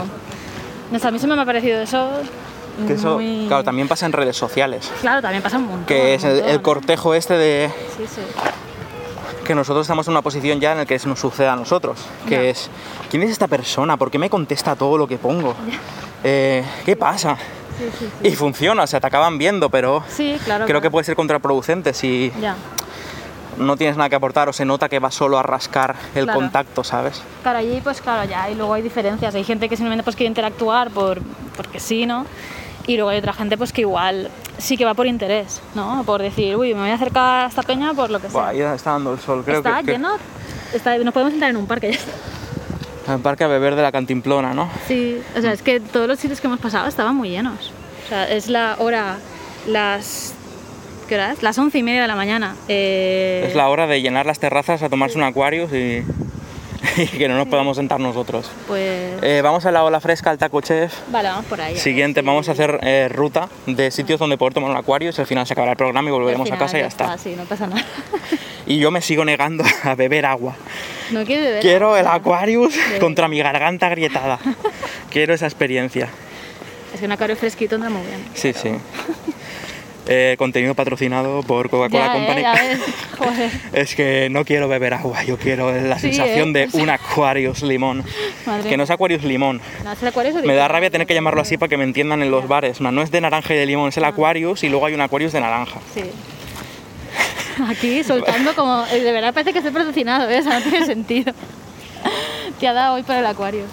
No sé, a mí se me ha parecido eso... Que eso, muy- claro, también pasa en redes sociales. Claro, también pasa un montón. Que es el, montón, el cortejo este de Sí, sí. que nosotros estamos en una posición ya en la que eso nos sucede a nosotros. Que es, ¿quién es esta persona? ¿Por qué me contesta todo lo que pongo? Eh, ¿Qué pasa? Sí. Y funciona, o sea, te acaban viendo, pero Sí, claro. creo que puede ser contraproducente si Ya. No tienes nada que aportar o se nota que vas solo a rascar el Claro. contacto, ¿sabes? Claro, allí pues claro, ya, y luego hay diferencias. Hay gente que simplemente pues quiere interactuar por, porque sí, ¿no? Y luego hay otra gente pues que igual sí que va por interés, ¿no? Por decir, uy, me voy a acercar a esta peña por lo que sea. Buah, ahí está dando el sol, creo está que, que- lleno, está, nos podemos sentar en un parque ya está. el parque a beber de la cantimplona, ¿no? Sí, o sea, es que todos los sitios que hemos pasado estaban muy llenos. O sea, es la hora, las... ¿Qué hora es? Las once y media de la mañana. Eh, Es la hora de llenar las terrazas a tomarse un Aquarius y, y que no nos podamos sentar nosotros. Pues... Eh, vamos a la ola fresca, al Taco Chef. vale, vamos por ahí. Siguiente, si- vamos a hacer eh, ruta de sitios donde poder tomar un Aquarius. Al final se acabará el programa y volveremos a casa y ya está. Sí, no pasa nada. Y yo me sigo negando a beber agua. no quiero beber. Quiero el. Aquarius contra mi garganta agrietada. Quiero esa experiencia. Es que un acuario fresquito anda muy bien. Sí, sí. Eh, contenido patrocinado por Coca-Cola eh, Company. ves, joder. Es que no quiero beber agua, yo quiero la Sí, sensación ¿eh? de un Aquarius limón. Madre Que no es Aquarius limón. No, es el acuario es Me da rabia tener que llamarlo así para que me entiendan en los bares. No es de naranja y de limón, es el Aquarius y luego hay un Aquarius de naranja. Sí. Aquí soltando como. eh, De verdad parece que estoy patrocinado, ¿eh? O sea, no tiene sentido. Te ha dado hoy para el acuario.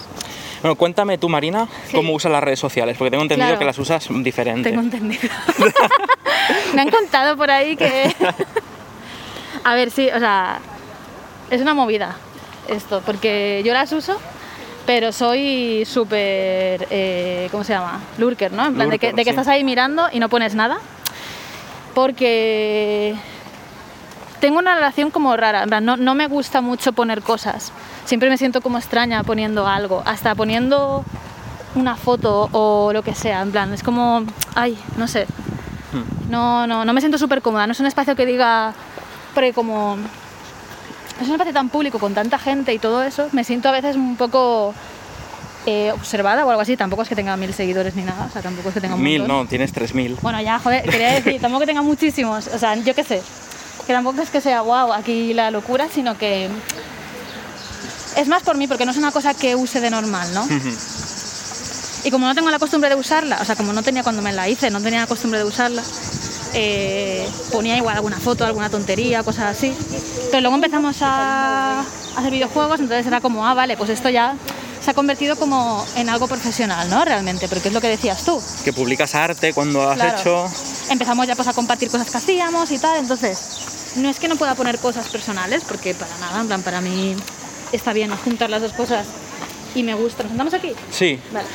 Bueno, cuéntame tú, Marina, Sí. cómo usas las redes sociales, porque tengo entendido Claro. que las usas diferente. Tengo entendido. Me han contado por ahí que. A ver, sí, o sea. Es una movida esto, porque yo las uso, pero soy súper. eh, ¿Cómo se llama? Lurker, ¿no? En plan, de que, Lurker, de que sí. estás ahí mirando y no pones nada. Porque. Tengo una relación como rara, no, no me gusta mucho poner cosas. Siempre me siento como extraña poniendo algo, hasta poniendo una foto o lo que sea, en plan, es como, ay, no sé. No, no, no me siento súper cómoda, no es un espacio que diga, porque como es un espacio tan público con tanta gente y todo eso, me siento a veces un poco eh, observada o algo así. Tampoco es que tenga mil seguidores ni nada, o sea, tampoco es que tenga un Mil, montón. no, tienes tres mil. Bueno, ya, joder, quería decir, tampoco que tenga muchísimos, o sea, yo qué sé, que tampoco es que sea wow aquí la locura, sino que es más por mí, porque no es una cosa que use de normal, ¿no? Y como no tengo la costumbre de usarla, o sea, como no tenía cuando me la hice, no tenía la costumbre de usarla, eh, ponía igual alguna foto, alguna tontería, cosas así. Pero luego empezamos a hacer videojuegos, entonces era como, ah, vale, pues esto ya se ha convertido como en algo profesional, ¿no? Realmente, porque es lo que decías tú. Que publicas arte cuando has Claro. hecho. Empezamos ya pues a compartir cosas que hacíamos y tal, entonces no es que no pueda poner cosas personales, porque para nada, en plan, para mí está bien juntar las dos cosas y me gusta. ¿Nos sentamos aquí? Sí. Vale.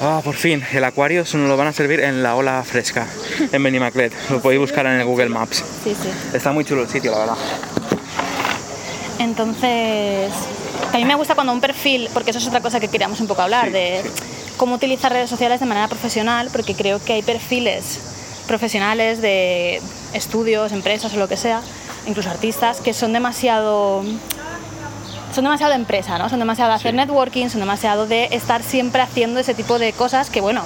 Ah, por fin, el Aquarius nos lo van a servir en la ola fresca, en Benimaclet. Lo podéis buscar en el Google Maps. Sí, sí. Está muy chulo el sitio, la verdad. Entonces, a mí me gusta cuando un perfil, porque eso es otra cosa que queríamos un poco hablar, Sí, de sí. cómo utilizar redes sociales de manera profesional, porque creo que hay perfiles profesionales de estudios, empresas o lo que sea, incluso artistas, que son demasiado son demasiado de empresa, ¿no? Son demasiado de hacer Sí. networking, son demasiado de estar siempre haciendo ese tipo de cosas que, bueno,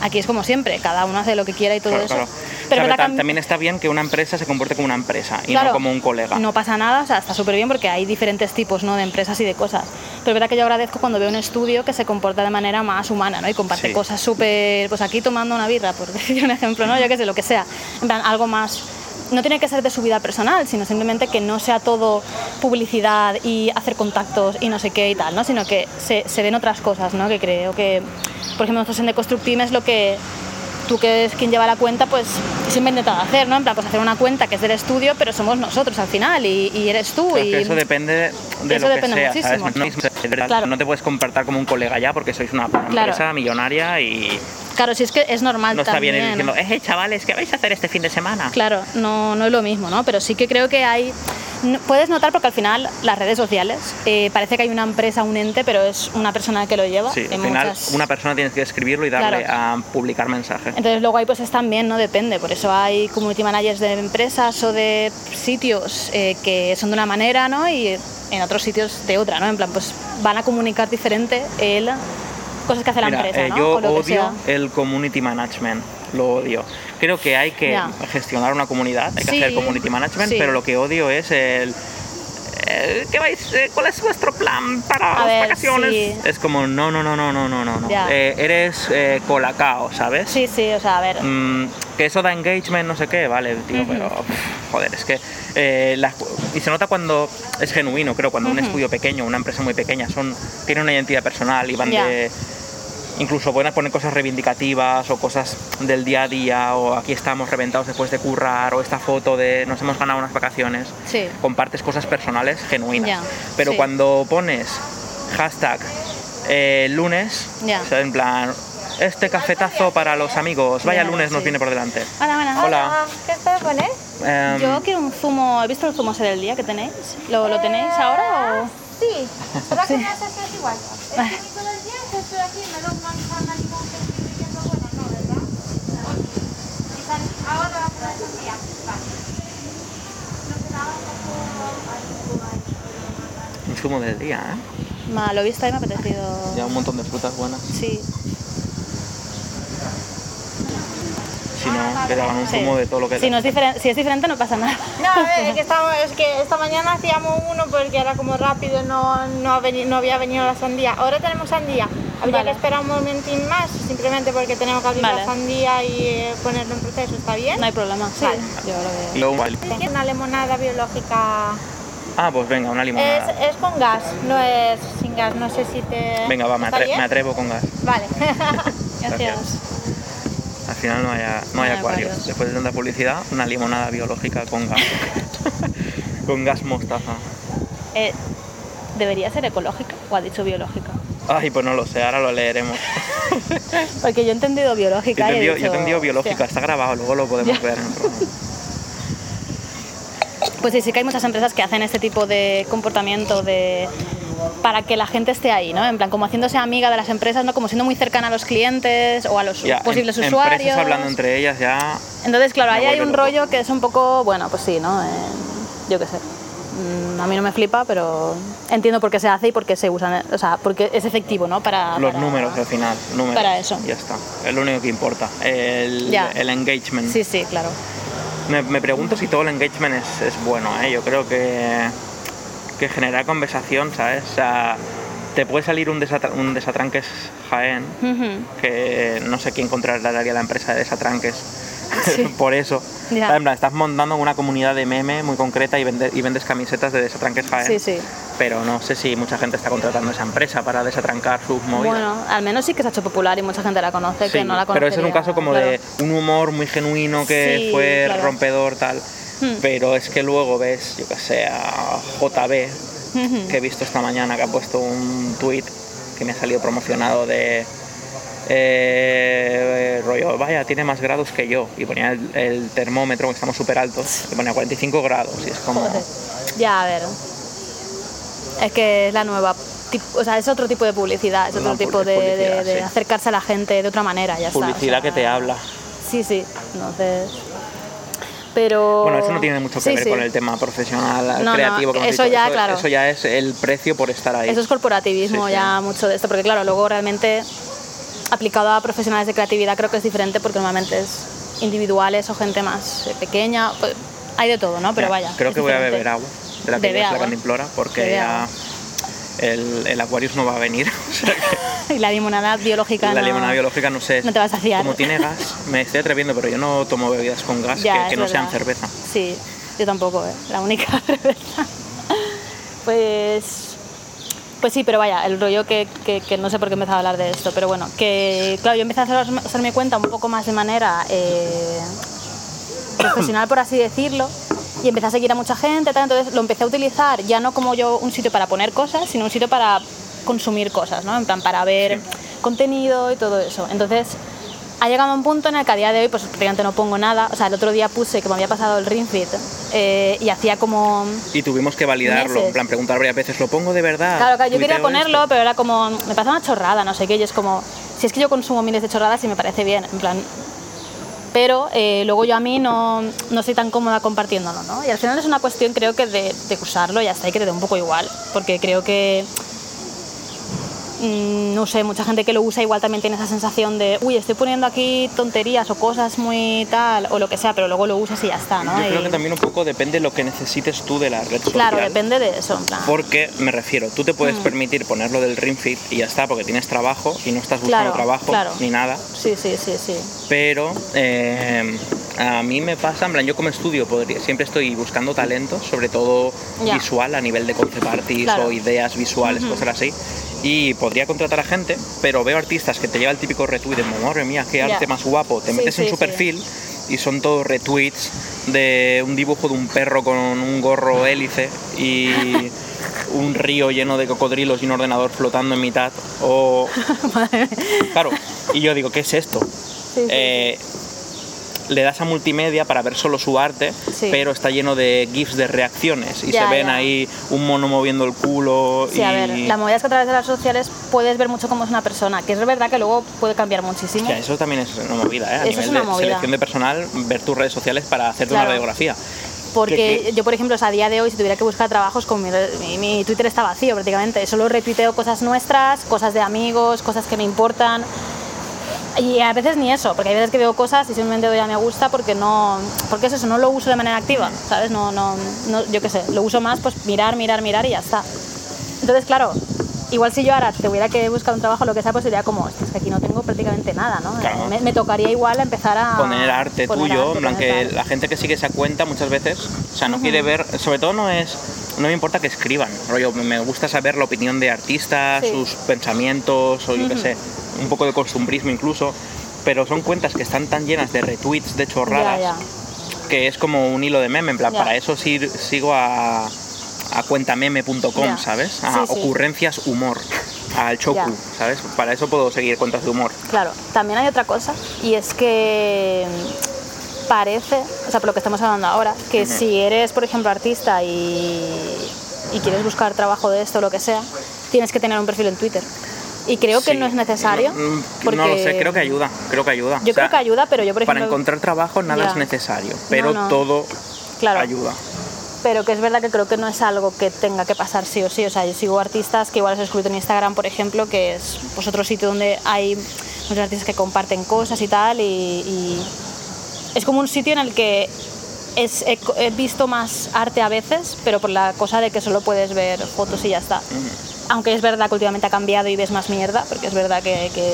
aquí es como siempre, cada uno hace lo que quiera y todo Claro, eso. claro. Pero O sea, ta- también está bien que una empresa se comporte como una empresa y Claro, no como un colega. No pasa nada, o sea, está súper bien porque hay diferentes tipos ¿no? de empresas y de cosas. Pero es verdad que yo agradezco cuando veo un estudio que se comporta de manera más humana ¿no? y comparte Sí. cosas súper. Pues aquí tomando una birra, por decir un ejemplo, ¿no? Yo qué sé, lo que sea. En plan, algo más. No tiene que ser de su vida personal, sino simplemente que no sea todo publicidad y hacer contactos y no sé qué y tal, ¿no? Sino que se, se ven otras cosas, ¿no? Que creo que, por ejemplo, nosotros en Deconstructive es lo que tú que es quien lleva la cuenta, pues siempre he intentado hacer, ¿no? En plan, pues hacer una cuenta que es del estudio, pero somos nosotros al final y, y eres tú. Pero y que eso depende de Eso lo que depende sea, muchísimo. ¿sabes? No, es verdad, Claro. no te puedes comportar como un colega ya porque sois una empresa millonaria y Claro, si es que es normal no está bien también. ir diciendo, eh, chavales, ¿qué vais a hacer este fin de semana? Claro, no, no es lo mismo, ¿no? Pero sí que creo que hay... Puedes notar porque al final las redes sociales eh, parece que hay una empresa, un ente, pero es una persona que lo lleva. Sí, Hay al final muchas- una persona tienes que escribirlo y darle Claro. a publicar mensaje. Entonces luego ahí pues es también, ¿no? Depende. Por eso hay community managers de empresas o de sitios eh, que son de una manera, ¿no? Y en otros sitios de otra, ¿no? En plan, pues van a comunicar diferente el cosas que hace la Mira, empresa, eh, ¿no? yo O lo que odio el community management, lo odio. Creo que hay que gestionar una comunidad, hay que Sí, hacer community management, sí. pero lo que odio es el... eh, ¿Qué vais? eh, ¿Cuál es vuestro plan para A las ver, vacaciones? sí. Es como, no, no, no, no, no, no, no. no. Ya. Eh, eres eh, colacao, ¿sabes? Sí, sí, o sea, a ver. Mm, que eso da engagement, no sé qué, vale, tío, pero pff, joder, es que eh, las- y se nota cuando es genuino, creo, cuando un estudio pequeño, una empresa muy pequeña, son tienen una identidad personal y van Ya. de incluso pueden poner cosas reivindicativas o cosas del día a día o aquí estamos reventados después de currar o esta foto de nos hemos ganado unas vacaciones Sí. compartes cosas personales genuinas pero sí. cuando pones hashtag eh, lunes o sea, en plan este cafetazo para los amigos vaya Ya, lunes nos viene por delante Hola, buenas. Hola. ¿Qué estás poner? Em, Yo quiero un zumo. ¿He visto el zumo ese del día que tenéis? ¿Lo, lo tenéis ahora o...? Sí, pero Sí. que no si es igual. El día que estoy aquí me lo manzana limón que estoy viviendo buena, no, ¿verdad? Y ahora vamos a hacer un día. Un zumo del día ¿eh? Ma, lo he visto y me ha apetecido... ya un montón de frutas buenas Sí. Si no que daban un sí. zumo de todo lo que Si, no es diferente, si es diferente no pasa nada. No, a ver, es que, estamos, es que esta mañana hacíamos uno porque era como rápido, no, no, ha veni- no había venido la sandía. Ahora tenemos sandía. Habría Vale. que esperar un momentín más, simplemente porque tenemos que abrir Vale. la sandía y eh, ponerlo en proceso. ¿Está bien? No hay problema. Sí, Vale. yo lo veo. Es una limonada biológica. ah pues venga una limonada es con gas, no es sin gas. No sé si te. venga va me, ¿Está atre- bien? me atrevo con gas Vale. Gracias. Al final no hay, no hay No hay acuarios acuarios. después de tanta publicidad una limonada biológica con gas con gas mostaza Eh, ¿Debería ser ecológica o ha dicho biológica? ay pues no lo sé ahora lo leeremos Porque yo he entendido yo biológica he y he entendido, yo he entendido biológica está grabado luego lo podemos ver en el programa. Pues sí, sí que hay muchas empresas que hacen este tipo de comportamiento de para que la gente esté ahí, ¿no? En plan, como haciéndose amiga de las empresas, ¿no? Como siendo muy cercana a los clientes o a los Ya, posibles em- usuarios. empresas hablando entre ellas ya Entonces, claro, ahí hay un loco. rollo que es un poco, bueno, pues sí, ¿no? Eh, yo qué sé. Mm, A mí no me flipa, pero entiendo por qué se hace y por qué se usan, o sea, porque es efectivo, ¿no? Para los para- números al final números para eso. ya está es lo único que importa el, Ya. el engagement Sí, sí, claro. Me, me pregunto si todo el engagement es, es bueno, ¿eh? Yo creo que, que generar conversación, ¿sabes? O sea, te puede salir un, desatra- un desatranques Jaén, que no sé quién controlaría la empresa de desatranques. Sí. Por eso. Ya. En plan, estás montando una comunidad de meme muy concreta y, vende- y vendes camisetas de desatranques Jaén. Sí, sí. Pero no sé si mucha gente está contratando esa empresa para desatrancar sus movidas. Bueno, al menos sí que se ha hecho popular y mucha gente la conoce, que no la pero ese es un caso como claro. de un humor muy genuino que fue claro. rompedor tal Hmm. pero es que luego ves yo que sé a JB que he visto esta mañana que ha puesto un tweet que me ha salido promocionado de eh, rollo, vaya, tiene más grados que yo. Y ponía el, el termómetro, que estamos súper altos, y ponía 45 grados. Y es como. Joder. Ya, a ver. Es que es la nueva. O sea, es otro tipo de publicidad, es No, otro tipo de, es publicidad, de- de sí. acercarse a la gente de otra manera, ya está. o Publicidad sea, que te habla. Sí, sí. Entonces. Pero. Bueno, eso no tiene mucho que Sí, ver sí. con el tema profesional, No, no, creativo. que hemos eso ya, claro. Eso ya es el precio por estar ahí. Eso es corporativismo Sí, ya mucho de esto, porque claro, luego realmente aplicado a profesionales de creatividad creo que es diferente porque normalmente es individuales o gente más pequeña, pues, hay de todo, ¿no? Pero Ya, vaya. Creo que voy a beber agua de la que Bebe es la agua. cantimplora porque Bebe ya agua. El, el Aquarius no va a venir. O sea que Y la limonada biológica la no- limonada biológica no sé. no te vas a fiar. Como tiene gas, me estoy atreviendo, pero yo no tomo bebidas con gas Ya, que, no sean cerveza. Sí, yo tampoco, ¿eh? La única cerveza. Pues... Pues sí, pero vaya, el rollo que, que, que no sé por qué he empezado a hablar de esto, pero bueno, que claro, yo empecé a hacer- hacerme cuenta un poco más de manera eh, profesional, por así decirlo, y empecé a seguir a mucha gente, tal, entonces lo empecé a utilizar ya no como yo un sitio para poner cosas, sino un sitio para consumir cosas, ¿no? En plan, para ver contenido y todo eso. Entonces, ha llegado a un punto en el que a día de hoy pues prácticamente no pongo nada. O sea, el otro día puse que me había pasado el Ring Fit eh, y hacía como... Y tuvimos que validarlo, Meses. en plan preguntar varias veces, ¿lo pongo de verdad? Claro, claro, yo quería ¿Tuiteo ponerlo, esto? pero era como... Me pasa una chorrada, no sé qué, y es como... Si es que yo consumo miles de chorradas y me parece bien, en plan... Pero eh, luego yo a mí no, no estoy tan cómoda compartiéndolo, ¿no? Y al final es una cuestión creo que de, de usarlo y hasta ahí que te dé un poco igual, porque creo que no sé, mucha gente que lo usa igual también tiene esa sensación de, uy, estoy poniendo aquí tonterías o cosas muy tal, o lo que sea, pero luego lo usas y ya está, ¿no? Yo creo Y- que también un poco depende de lo que necesites tú de la red social. Claro, depende de eso, en plan. Porque me refiero, tú te Mm. puedes permitir ponerlo del Ring Fit y ya está, porque tienes trabajo y no estás buscando Claro, trabajo claro. ni nada. Sí, sí, sí, sí. Pero eh, a mí me pasa, en plan, yo como estudio podría, siempre estoy buscando talentos, sobre todo visual, a nivel de concept artist Claro. o ideas visuales, cosas así. Y podría contratar a gente, pero veo artistas que te lleva el típico retweet de, madre mía, qué arte más guapo. Te Sí, metes en su sí. perfil y son todos retweets de un dibujo de un perro con un gorro hélice y un río lleno de cocodrilos y un ordenador flotando en mitad. O... Claro, y yo digo, ¿qué es esto? Eh, le das a multimedia para ver solo su arte, Sí. pero está lleno de GIFs de reacciones y Ya, se ven ya. ahí un mono moviendo el culo Sí, y a ver, la movida es que a través de las redes sociales puedes ver mucho cómo es una persona, que es verdad que luego puede cambiar muchísimo. Hostia, eso también es una movida, ¿eh? A Eso nivel es una de movida. selección de personal, ver tus redes sociales para hacerte Claro. una radiografía. Porque que- que- yo, por ejemplo, o sea, a día de hoy, si tuviera que buscar trabajos, con mi, mi- mi Twitter está vacío prácticamente. Solo retuiteo cosas nuestras, cosas de amigos, cosas que me importan. Y a veces ni eso, porque hay veces que veo cosas y simplemente doy a me gusta porque no. Porque es eso, no lo uso de manera activa, ¿sabes? No, no, no yo qué sé, lo uso más, pues mirar, mirar, mirar y ya está. Entonces, claro, igual si yo ahora tuviera que buscar un trabajo, lo que sea, pues sería como, "Hostia, es que aquí no tengo prácticamente nada, ¿no? Claro. Me, me tocaría igual empezar a. poner arte poner tuyo, arte, en plan que la gente que sigue esa cuenta muchas veces, o sea, no quiere ver, sobre todo no es, no me importa que escriban, rollo, me gusta saber la opinión de artistas, Sí. sus pensamientos, o yo qué sé, un poco de costumbrismo incluso, pero son cuentas que están tan llenas de retweets de chorradas que es como un hilo de meme, en plan, para eso sí sigo a, a cuentameme.com. ¿sabes? A Sí, sí. ocurrencias humor, al choku. ¿sabes? Para eso puedo seguir cuentas de humor. Claro, también hay otra cosa y es que parece, o sea, por lo que estamos hablando ahora, que si eres, por ejemplo, artista y, y quieres buscar trabajo de esto o lo que sea, tienes que tener un perfil en Twitter. Y creo que no es necesario. No, mm, porque no lo sé, creo que ayuda, creo que ayuda. Yo O sea, creo que ayuda, pero yo, por Para ejemplo. encontrar trabajo nada Ya. es necesario, pero no. todo Claro. ayuda. pero que es verdad que creo que no es algo que tenga que pasar sí o sí. O sea, yo sigo artistas que igual os escrito en Instagram, por ejemplo, que es pues, otro sitio donde hay muchos artistas que comparten cosas y tal, y, y es como un sitio en el que es, he, visto más arte a veces, pero por la cosa de que solo puedes ver fotos y ya está. Aunque es verdad que últimamente ha cambiado y ves más mierda, porque es verdad que, que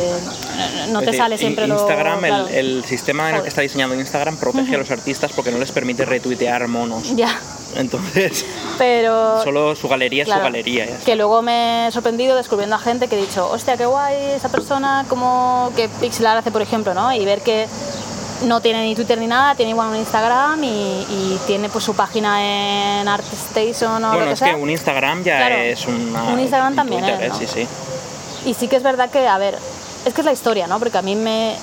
no te decir, sale siempre in- lo... Instagram, el- claro. el, sistema en el que está diseñado Instagram protege a los artistas porque no les permite retuitear monos. Ya, Entonces, pero... solo su galería es Claro, su galería. Que luego me he sorprendido descubriendo a gente que he dicho, hostia, qué guay esa persona, como que Pixelar hace, por ejemplo, ¿no? Y ver que no tiene ni Twitter ni nada, tiene igual un Instagram y, y tiene pues su página en ArtStation o lo Bueno, que es sea. que un Instagram ya Claro, es una, un Instagram también Twitter, es, ¿eh? ¿no? Sí, sí. Y sí que es verdad que, a ver, es que es la historia, ¿no? Porque a mí me,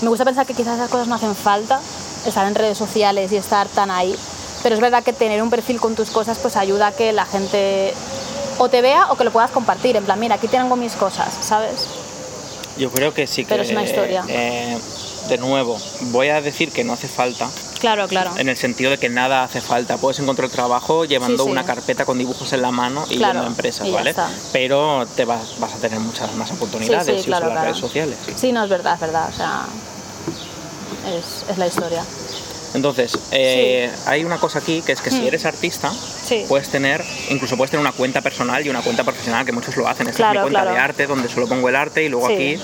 me gusta pensar que quizás esas cosas no hacen falta, estar en redes sociales y estar tan ahí. Pero es verdad que tener un perfil con tus cosas pues ayuda a que la gente o te vea o que lo puedas compartir. En plan, mira, aquí tengo mis cosas, ¿sabes? Yo creo que sí que. Pero es una historia. eh, de nuevo, voy a decir que no hace falta, Claro, claro. en el sentido de que nada hace falta. Puedes encontrar trabajo llevando Sí, sí. una carpeta con dibujos en la mano y Claro, yendo a empresas, y ¿vale? está. Pero te vas, vas a tener muchas más oportunidades Sí, sí, claro, usas las redes sociales. Sí, no, es verdad, es verdad. O sea, es, es la historia. Entonces, eh, hay una cosa aquí que es que si Hmm. eres artista, Sí. puedes tener, incluso puedes tener una cuenta personal y una cuenta profesional, que muchos lo hacen. Esta es Claro, mi cuenta claro. de arte, donde solo pongo el arte, y luego Sí. aquí,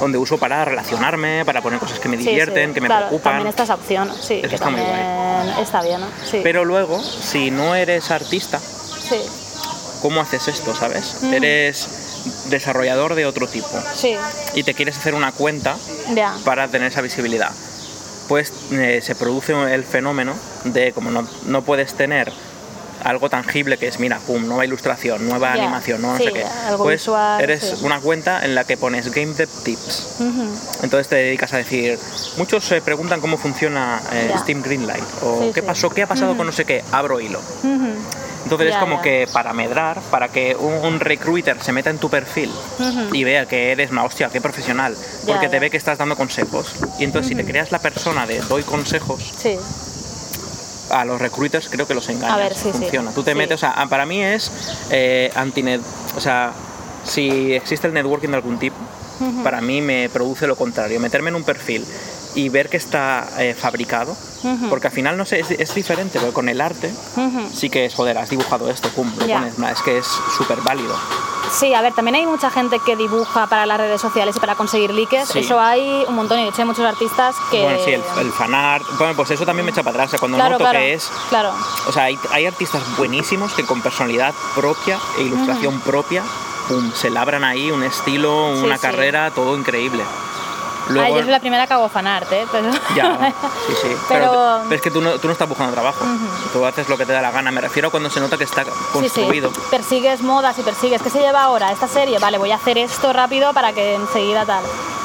donde uso para relacionarme, para poner cosas que me divierten, que me claro, preocupan. También está esa opción, sí, Eso que está muy guay. también está bien, ¿no? Sí. Pero luego, si no eres artista, ¿cómo haces esto, sabes? Mm. Eres desarrollador de otro tipo sí, y te quieres hacer una cuenta para tener esa visibilidad. Pues eh, se produce el fenómeno de como no, no puedes tener algo tangible que es, mira, pum, nueva ilustración, nueva animación, no, no sí, sé qué. algo pues visual, eres sí. una cuenta en la que pones Game Dev Tips. Entonces te dedicas a decir, muchos se preguntan cómo funciona eh. Steam Greenlight o Sí, qué pasó, qué ha pasado con no sé qué, abro hilo. Ujú. Entonces es como que para medrar, para que un, un recruiter se meta en tu perfil y vea que eres una hostia, qué profesional, porque te ve que estás dando consejos. Y entonces si te creas la persona de doy consejos, Sí, a los recruiters creo que los engañas. A ver, sí, sí. Funciona. Tú te Sí. metes, o sea, para mí es eh, anti o sea, si existe el networking de algún tipo, para mí me produce lo contrario, meterme en un perfil y ver que está eh, fabricado, porque al final no sé, es, es diferente, porque con el arte sí que es, joder, has dibujado esto, pum, lo pones, es que es súper válido. Sí, a ver, también hay mucha gente que dibuja para las redes sociales y para conseguir likes. Sí. Eso hay un montón y de hecho hay muchos artistas que... Bueno, sí, el, el fanart, bueno, pues eso también me echa para atrás, o sea, cuando claro, noto claro, que es claro. O sea, hay, hay artistas buenísimos que con personalidad propia e ilustración propia, pum, se labran ahí un estilo, una sí. carrera, todo increíble. Ah, Luego, yo soy la primera que hago fanart, ¿eh? Pero... ya, sí, sí. Pero, Pero- pero es que tú no, tú no estás buscando trabajo. Tú haces lo que te da la gana. Me refiero a cuando se nota que está Sí, construido. sí. Persigues modas y persigues. ¿Qué se lleva ahora? Esta serie. Vale, voy a hacer esto rápido para que enseguida tal.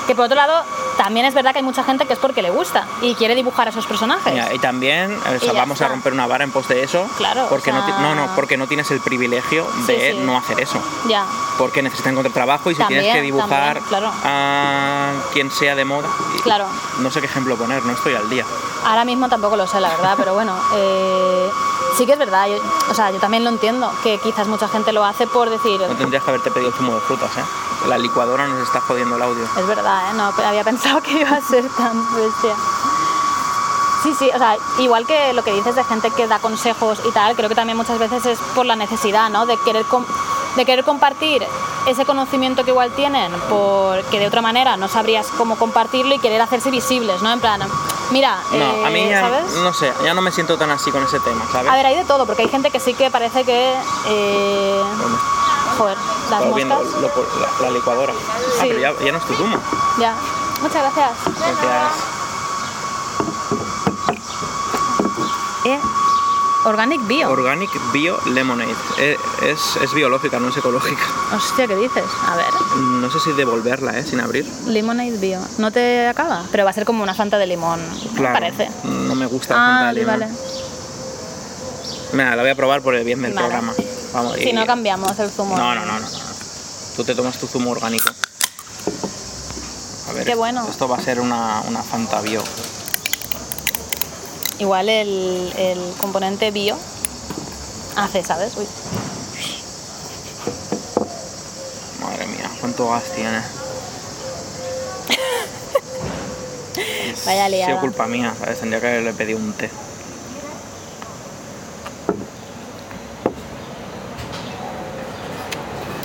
Que por otro lado, también es verdad que hay mucha gente que es porque le gusta y quiere dibujar a esos personajes. Mira, y también, o sea, Y ya vamos a está. romper una vara en pos de eso. Claro, Porque o no, sea- no, no, porque no tienes el privilegio Sí, de sí. no hacer eso. Ya. Porque necesitas encontrar trabajo y si tienes que También, dibujar también, claro. a quien sea de moda, y- Claro. no sé qué ejemplo poner, no estoy al día. Ahora mismo tampoco lo sé, la verdad, pero bueno, eh, sí que es verdad. yo- o sea, yo también lo entiendo, que quizás mucha gente lo hace por decir, No tendrías que haberte pedido zumo de frutas, ¿eh? La licuadora nos está jodiendo el audio. es verdad, ¿eh? no había pensado que iba a ser tan bestia. Sí, sí, o sea, igual que lo que dices de gente que da consejos y tal, creo que también muchas veces es por la necesidad, ¿no? De querer, com- de querer compartir ese conocimiento que igual tienen, porque de otra manera no sabrías cómo compartirlo y querer hacerse visibles, ¿no? En plan, mira, No, a mí eh, ya, ¿sabes? no sé, ya no me siento tan así con ese tema, ¿sabes? A ver, hay de todo, porque hay gente que sí que parece que. eh, joder, las viendo moscas. lo- la, la licuadora. Ah, pero ya, ya no es tu zumo. Ya. Muchas gracias. Gracias. Eh, Organic Bio. Organic Bio Lemonade. Eh, Es, es biológica, no es ecológica. Hostia, ¿qué dices? A ver. No sé si devolverla, ¿eh? Sin abrir. Lemonade Bio. ¿No te acaba? Pero va a ser como una fanta de limón, Claro. parece. No me gusta la Ah, Fanta de limón. vale. Mira, la voy a probar por el bien del Vale. programa. Vamos, Si y- no cambiamos el zumo. No, no, no, no, no. Tú te tomas tu zumo orgánico. A ver, Qué bueno. Esto va a ser una, una Fanta Bio. Igual el, el componente bio hace, ¿sabes? Uy. Madre mía, cuánto gas tiene. Vaya Ha liada. sido culpa mía, ¿sabes? Tendría que haberle pedido un té.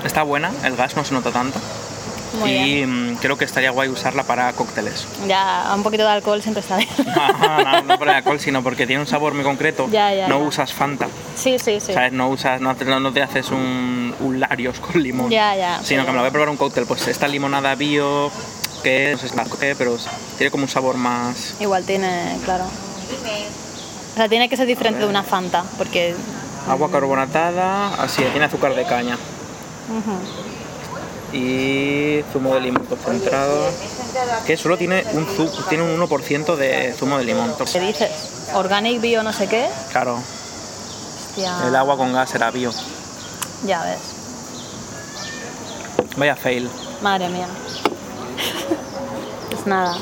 Está buena, el gas no se nota tanto. Muy y mm, creo que estaría guay usarla para cócteles. Ya, un poquito de alcohol siempre está bien. no, no, no por el alcohol, sino porque tiene un sabor muy concreto. Ya, ya, no ya. usas Fanta, sí, sí, sí. ¿sabes? No usas, no, te- no te haces un, un Larios con limón. Ya, ya, Sino sí. que me la voy a probar un cóctel. Pues esta limonada bio, que no sé si la pero tiene como un sabor más. Igual tiene, claro. O sea, tiene que ser diferente de una Fanta, porque... Agua carbonatada, así, tiene azúcar de caña. Ujú. Y zumo de limón concentrado. Que solo tiene un, tiene un 1% de zumo de limón. ¿Qué dices? Organic bio no sé qué. Claro, Hostia. el agua con gas era bio. Ya ves. Vaya fail. Madre mía. pues nada.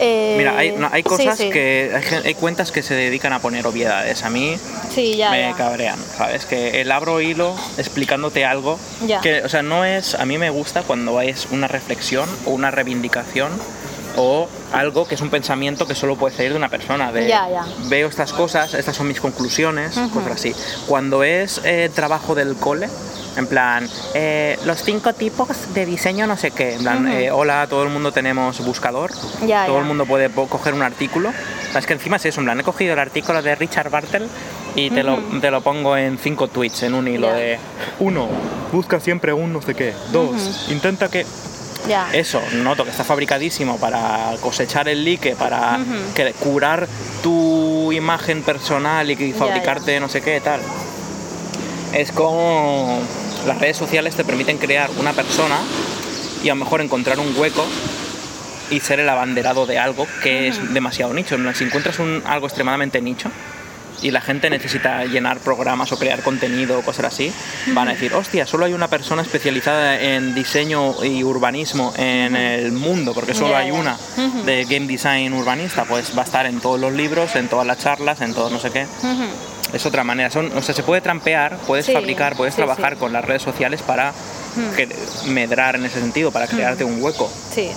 Eh, Mira, hay, no, hay sí, cosas sí. que. Hay, hay cuentas que se dedican a poner obviedades. A mí Sí, ya, me ya. cabrean, ¿sabes? Que el abro hilo explicándote algo. Ya. Que, o sea, no es. A mí me gusta cuando es una reflexión o una reivindicación o algo que es un pensamiento que solo puede salir de una persona. De. Veo estas cosas, estas son mis conclusiones, cosas así. Cuando es eh, trabajo del cole. En plan, eh, los cinco tipos de diseño no sé qué. En plan, eh, hola, todo el mundo tenemos buscador. Ya, todo ya. el mundo puede coger un artículo. Es que encima es eso, en plan, he cogido el artículo de Richard Bartel y te, lo, te lo pongo en cinco tweets, en un hilo de... Uno, busca siempre un no sé qué. Dos, intenta que... Ya. Eso, noto que está fabricadísimo para cosechar el like, para que- curar tu imagen personal y fabricarte no sé qué, tal. Es como las redes sociales te permiten crear una persona y a lo mejor encontrar un hueco y ser el abanderado de algo que es demasiado nicho. Si encuentras un, algo extremadamente nicho y la gente necesita llenar programas o crear contenido o cosas así, van a decir, hostia, solo hay una persona especializada en diseño y urbanismo en el mundo, porque solo hay una de game design urbanista, pues va a estar en todos los libros, en todas las charlas, en todo no sé qué. Es otra manera. Son, o sea, se puede trampear, puedes Sí, fabricar, puedes sí, trabajar sí. con las redes sociales para que- medrar en ese sentido, para crearte un hueco. Sí,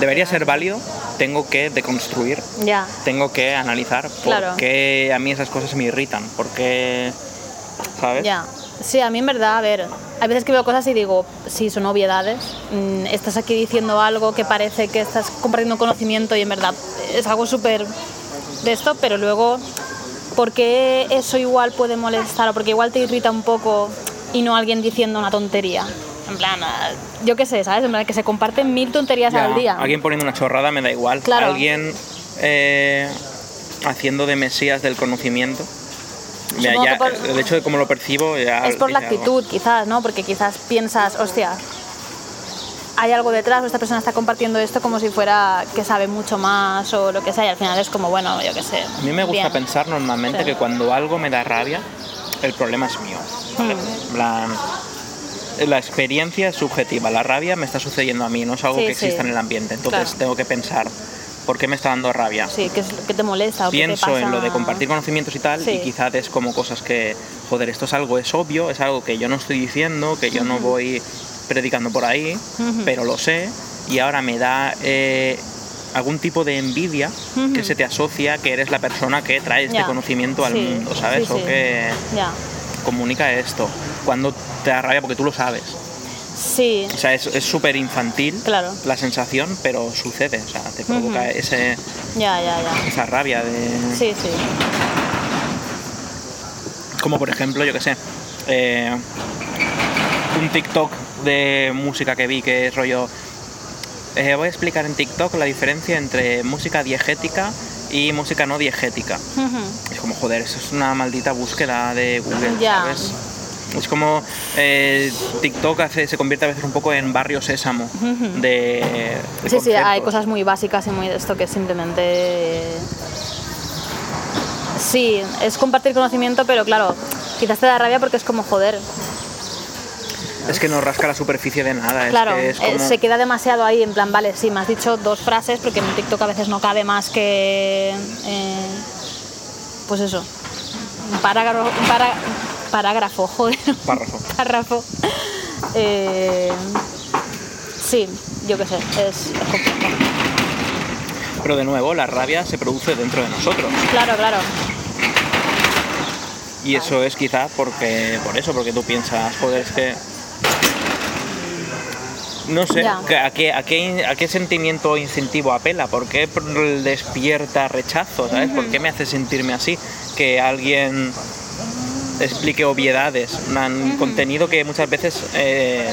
Debería ser válido, tengo que deconstruir, tengo que analizar por Claro. qué a mí esas cosas me irritan, por qué, ¿sabes? Ya. Sí, a mí en verdad, a ver, hay veces que veo cosas y digo, sí, son obviedades. Mm, Estás aquí diciendo algo que parece que estás compartiendo conocimiento y en verdad es algo súper de esto, pero luego, ¿por qué eso igual puede molestar o porque igual te irrita un poco y no alguien diciendo una tontería? En plan, yo qué sé, ¿sabes? En plan, que se comparten mil tonterías Ya, al día. Alguien poniendo una chorrada me da igual. Claro. Alguien eh, haciendo de mesías del conocimiento. Ya- ya, por- hecho de cómo lo percibo ya Es por la actitud, quizás, ¿no? Porque quizás piensas, hostia, hay algo detrás, o esta persona está compartiendo esto como si fuera que sabe mucho más o lo que sea, y al final es como, bueno, yo qué sé. A mí me gusta bien. pensar normalmente Sí. que cuando algo me da rabia, el problema es mío. plan, la experiencia es subjetiva, la rabia me está sucediendo a mí, no es algo Sí, que exista sí. en el ambiente. Entonces Claro. tengo que pensar, ¿por qué me está dando rabia? Sí, que, es, que te molesta o te Pienso pasa... en lo de compartir conocimientos y tal, y quizás es como cosas que, joder, esto es algo, es obvio, es algo que yo no estoy diciendo, que yo no voy predicando por ahí, pero lo sé, y ahora me da eh, algún tipo de envidia que se te asocia que eres la persona que trae este conocimiento al Sí, mundo, ¿sabes? sí, O que comunica esto. Cuando te da rabia porque tú lo sabes. Sí, O sea, es súper infantil Claro. la sensación, pero sucede. O sea, te provoca ese, esa rabia de... Sí, sí. Como por ejemplo, yo que sé, eh, un TikTok de música que vi que es rollo. eh, voy a explicar en TikTok la diferencia entre música diegética y música no diegética. Es como, joder, eso es una maldita búsqueda de Google, Ya. ¿sabes? Es como eh, TikTok hace, se convierte a veces un poco en barrio sésamo de, de Sí, sí, hay cosas muy básicas y muy de esto que simplemente... Sí, es compartir conocimiento, pero claro, quizás te da rabia porque es como joder. Es que no rasca la superficie de nada. Claro, es que es eh, como... se queda demasiado ahí, en plan, vale, sí, me has dicho dos frases, porque en TikTok a veces no cabe más que. eh, pues eso. Un parágrafo. Un para- parágrafo, joder. Párrafo. párrafo. Eh, sí, yo qué sé, es, es. Pero de nuevo, la rabia se produce dentro de nosotros. Claro, claro. Y eso es quizás porque, por eso, porque tú piensas, joder, es que... No sé, Ya. ¿a qué, a, qué, ¿a qué sentimiento instintivo apela? ¿Por qué despierta rechazo? ¿Sabes? ¿Por qué me hace sentirme así? Que alguien explique obviedades, un contenido que muchas veces eh,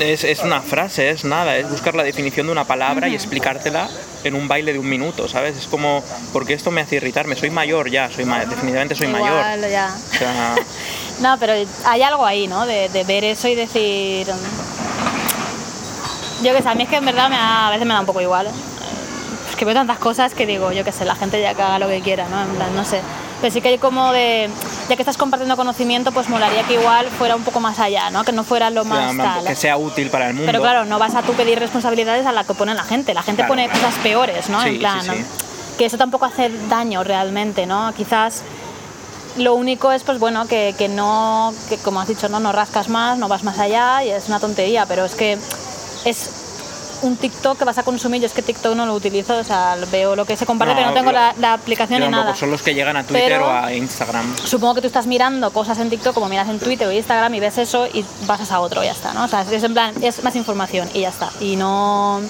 es, es una frase, es nada, es buscar la definición de una palabra y explicártela en un baile de un minuto, ¿sabes? Es como, porque esto me hace irritarme? Soy mayor ya, soy ma- definitivamente soy mayor. Ya. O sea, No, pero hay algo ahí, ¿no? De, de ver eso y decir. Yo qué sé, a mí es que en verdad me da- a veces me da un poco igual. Es que veo tantas cosas que digo, yo qué sé, la gente ya que haga lo que quiera, ¿no? En plan, no sé. Pero sí que hay como de. ya que estás compartiendo conocimiento, pues molaría que igual fuera un poco más allá, ¿no? Que no fuera lo más tal. que sea útil para el mundo. Pero claro, no vas a tú pedir responsabilidades a la que pone la gente. La gente Claro, pone claro. cosas peores, ¿no? Sí, en plan, sí, sí. que eso tampoco hace daño realmente, ¿no? Quizás lo único es, pues bueno, que, que no, que como has dicho, ¿no? no rascas más, no vas más allá y es una tontería, pero es que es un TikTok que vas a consumir, yo es que TikTok no lo utilizo, o sea, veo lo que se comparte, No, pero no tengo la, la aplicación ni nada. son los que llegan a Twitter Pero- o a Instagram. Supongo que tú estás mirando cosas en TikTok como miras en Twitter o Instagram y ves eso y pasas a otro y ya está, ¿no? O sea, es en plan, es más información y ya está. Y no,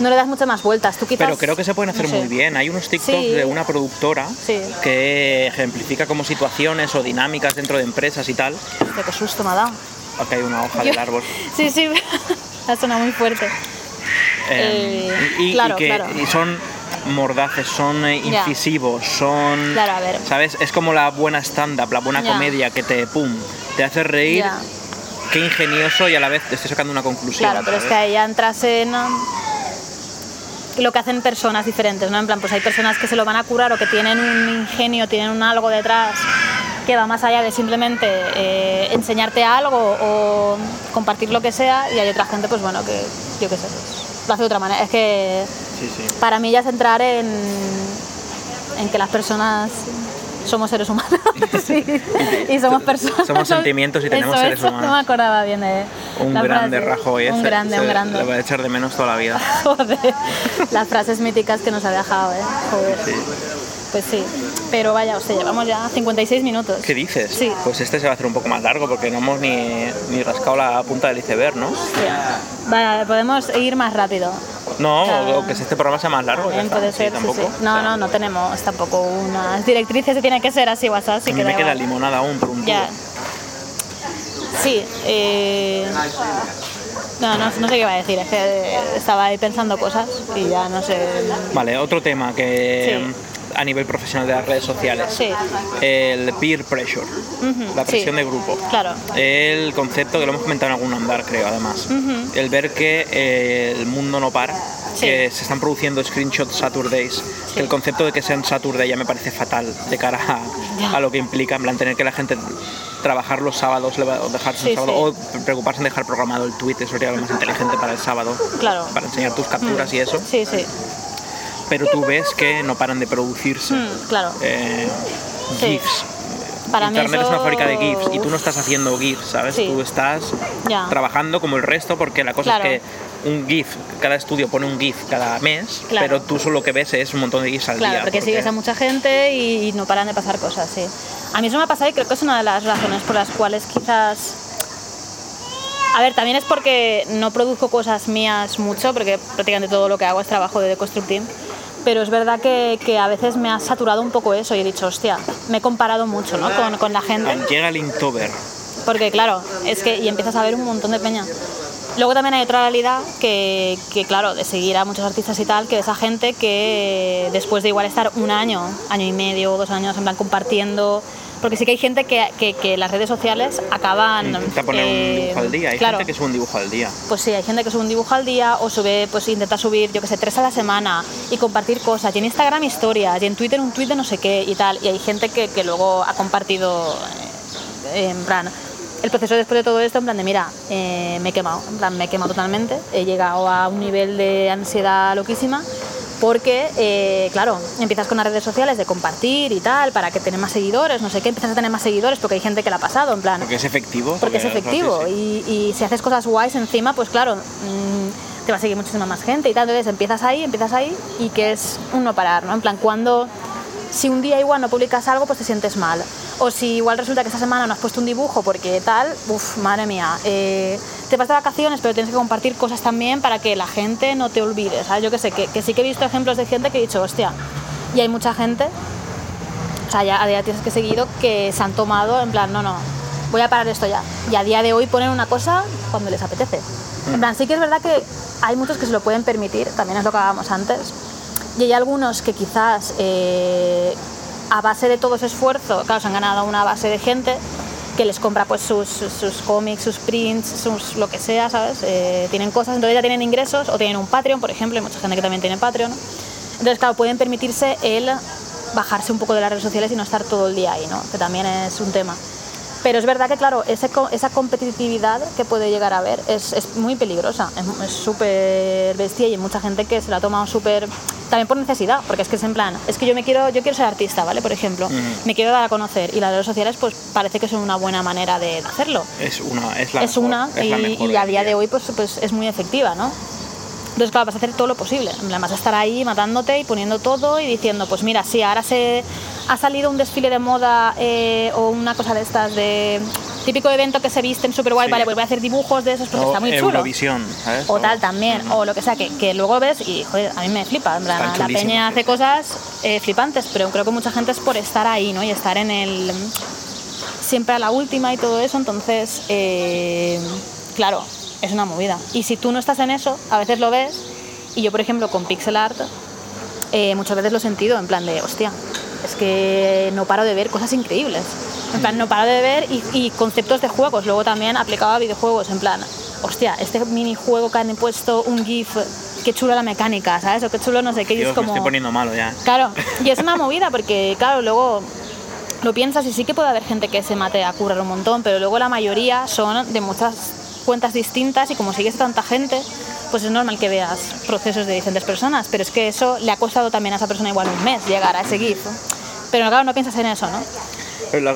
no le das muchas más vueltas. Tú quizás, Pero creo que se pueden hacer no sé. muy bien. Hay unos TikToks Sí. de una productora Sí. que ejemplifica como situaciones o dinámicas dentro de empresas y tal. Hostia, qué susto me ha dado. Acá hay una hoja Yo- del árbol. Sí, sí, ha sonado muy fuerte. Eh, Eh, y, y claro, que claro. y son mordaces, son eh, incisivos, son... Claro, a ver. ¿Sabes? Es como la buena stand-up, la buena comedia que te, pum, te hace reír. Qué ingenioso y a la vez te estoy sacando una conclusión. Claro, pero es que ahí ya entras en lo que hacen personas diferentes, ¿no? En plan, pues hay personas que se lo van a curar o que tienen un ingenio, tienen un algo detrás que va más allá de simplemente eh, enseñarte algo o compartir lo que sea y hay otra gente, pues bueno, que yo qué sé, pues, lo hace de otra manera. Es que Sí, sí. para mí ya es entrar en, en que las personas somos seres humanos Sí, y somos personas. Somos sentimientos y tenemos Eso, seres eso, humanos. No me acordaba bien de Un la grande frase. Rajoy. Un ese, grande, un grande. Le voy a echar de menos toda la vida. Joder, las frases míticas que nos ha dejado, ¿eh? Joder. Sí. Pues sí, pero vaya, o sea, llevamos ya 56 minutos. ¿Qué dices? Sí. Pues este se va a hacer un poco más largo porque no hemos ni, ni rascado la punta del iceberg, ¿no? Hostia. Vale, podemos ir más rápido. No, o que este programa sea más largo. También puede Sí, ser, sí, tampoco. sí. No, O sea, no, no tenemos tampoco unas directrices que tiene que ser así o así, A mí que me da queda igual. limonada aún por un. Ya. Sí, eh... No, no, no sé qué iba a decir, es que estaba ahí pensando cosas y ya no sé. Vale, otro tema que Sí. A nivel profesional de las redes sociales. Sí. El peer pressure, Ujú, la presión sí. de grupo. Claro. El concepto que lo hemos comentado en algún andar, creo, además. El ver que eh, el mundo no para, Sí. que se están produciendo screenshots Saturdays. que el concepto de que sean Saturday ya me parece fatal de cara a, a lo que implica, en plan, tener que la gente trabajar los sábados o dejarse Sí, un sábado, sí. o preocuparse en dejar programado el tweet, eso sería lo más inteligente para el sábado. Claro. Para enseñar tus capturas y eso. Sí, sí. Pero tú ves que no paran de producirse. Mm, claro. eh, Sí. GIFs. Para mí Internet es una fábrica de GIFs y tú no estás haciendo GIFs, ¿sabes? Sí. Tú estás trabajando como el resto porque la cosa Claro. es que un GIF, cada estudio pone un GIF cada mes, Claro. pero tú solo lo que ves es un montón de GIFs al Claro, día. porque sigues a mucha gente y no paran de pasar cosas, sí. A mí eso me ha pasado y creo que es una de las razones por las cuales quizás... A ver, también es porque no produzco cosas mías mucho, porque prácticamente todo lo que hago es trabajo de Deconstructing. Pero es verdad que, que a veces me ha saturado un poco eso y he dicho, hostia, me he comparado mucho ¿no? con, con la gente. Llega el Inktober. Porque claro, es que y empiezas a ver un montón de peña. Luego también hay otra realidad que, que, claro, de seguir a muchos artistas y tal, que esa gente que después de igual estar un año, año y medio, dos años, en plan compartiendo, porque sí que hay gente que, que, que las redes sociales acaban... Intenta poner un eh, dibujo al día. Hay claro, gente que sube un dibujo al día. pues sí, hay gente que sube un dibujo al día o sube, pues intenta subir, yo que sé, tres a la semana y compartir cosas. Y en Instagram historias, y en Twitter un tweet de no sé qué y tal. Y hay gente que, que luego ha compartido, eh, en plan, el proceso después de todo esto, en plan de, mira, eh, me he quemado, en plan, me he quemado totalmente. He llegado a un nivel de ansiedad loquísima. Porque, eh, claro, empiezas con las redes sociales de compartir y tal, para que tengas más seguidores, no sé qué, empiezas a tener más seguidores porque hay gente que la ha pasado, en plan, Porque es efectivo. porque es sí. efectivo y, y si haces cosas guays encima, pues claro, mm, te va a seguir muchísima más gente y tal. Entonces empiezas ahí, empiezas ahí y que es un no parar, ¿no? En plan, cuando, si un día igual no publicas algo, pues te sientes mal. O si igual resulta que esta semana no has puesto un dibujo porque tal, uff, madre mía, eh, te vas de vacaciones, pero tienes que compartir cosas también para que la gente no te olvide, ¿sabes? Yo que sé, que, sí que he visto ejemplos de gente que he dicho, hostia, y hay mucha gente o sea, ya a día tienes que seguido que se han tomado en plan, no, no, voy a parar esto ya. Y a día de hoy ponen una cosa cuando les apetece. En plan, sí que es verdad que hay muchos que se lo pueden permitir, también es lo que hablábamos antes. Y hay algunos que quizás eh, a base de todo ese esfuerzo, claro, se han ganado una base de gente que les compra pues sus, sus, cómics, sus prints, sus lo que sea, ¿sabes? Eh, tienen cosas, entonces ya tienen ingresos o tienen un Patreon, por ejemplo, hay mucha gente que también tiene Patreon. ¿no? Entonces, claro, pueden permitirse el bajarse un poco de las redes sociales y no estar todo el día ahí, ¿no? Que también es un tema. Pero es verdad que, claro, ese esa competitividad que puede llegar a haber es, es muy peligrosa, es- súper bestia y hay mucha gente que se la ha tomado súper... También por necesidad, porque es que es en plan, es que yo me quiero, yo quiero ser artista, ¿vale? Por ejemplo, me quiero dar a conocer y las redes sociales pues parece que son una buena manera de hacerlo Es una, es la es mejor, una es la y, mejor y a día de hoy pues, pues es muy efectiva, ¿no? Entonces, claro, vas a hacer todo lo posible. Vas a estar ahí matándote y poniendo todo y diciendo, pues mira, sí, ahora se ha salido un desfile de moda eh, o una cosa de estas de típico evento que se visten súper guay, Sí. vale, pues voy a hacer dibujos de esos porque O está muy chulo. O tal también, o lo que sea, que, que luego ves y joder, a mí me flipa. La peña hace cosas eh, flipantes, pero creo que mucha gente es por estar ahí, ¿no? Y estar en el. siempre a la última y todo eso, entonces, eh, claro, es una movida. Y si tú no estás en eso, a veces lo ves, y yo, por ejemplo, con pixel art, eh, muchas veces lo he sentido en plan de, hostia, es que no paro de ver cosas increíbles. En plan, no paro de ver y, y conceptos de juegos, luego también aplicado a videojuegos, en plan, hostia, este minijuego que han puesto un GIF, qué chulo la mecánica, ¿sabes? O qué chulo no sé qué, y Dios, es como... me estoy poniendo malo ya. Claro, y es una movida porque, claro, luego lo piensas y sí que puede haber gente que se mate a currar un montón, pero luego la mayoría son de muchas cuentas distintas y como sigues tanta gente, pues es normal que veas procesos de diferentes personas, pero es que eso le ha costado también a esa persona igual un mes llegar a ese GIF. Pero claro, no piensas en eso, ¿no?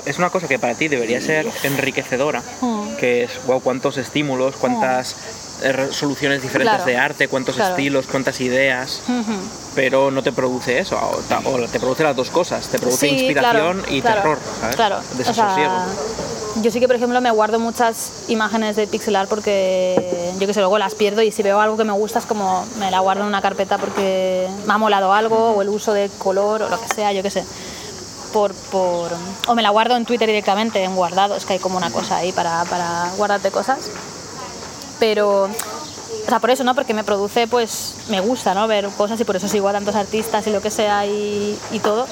Es una cosa que para ti debería ser enriquecedora, Mm. que es, wow, cuántos estímulos, cuántas re- soluciones diferentes Claro. de arte, cuántos Claro. estilos, cuántas ideas, Ujú. pero no te produce eso, o, o te produce las dos cosas, te produce Sí, inspiración claro, y terror, ¿sabes? Claro, o Desasosiego. sea, yo sí que, por ejemplo, me guardo muchas imágenes de pixelar porque yo que sé, luego las pierdo y si veo algo que me gusta es como me la guardo en una carpeta porque me ha molado algo o el uso de color o lo que sea, yo que sé. Por, por, o me la guardo en Twitter directamente, en guardado, es que hay como una cosa ahí para, para guardarte cosas. Pero, o sea, por eso, ¿no? Porque me produce, pues, me gusta, ¿no? Ver cosas y por eso sigo a tantos artistas y lo que sea y, todo.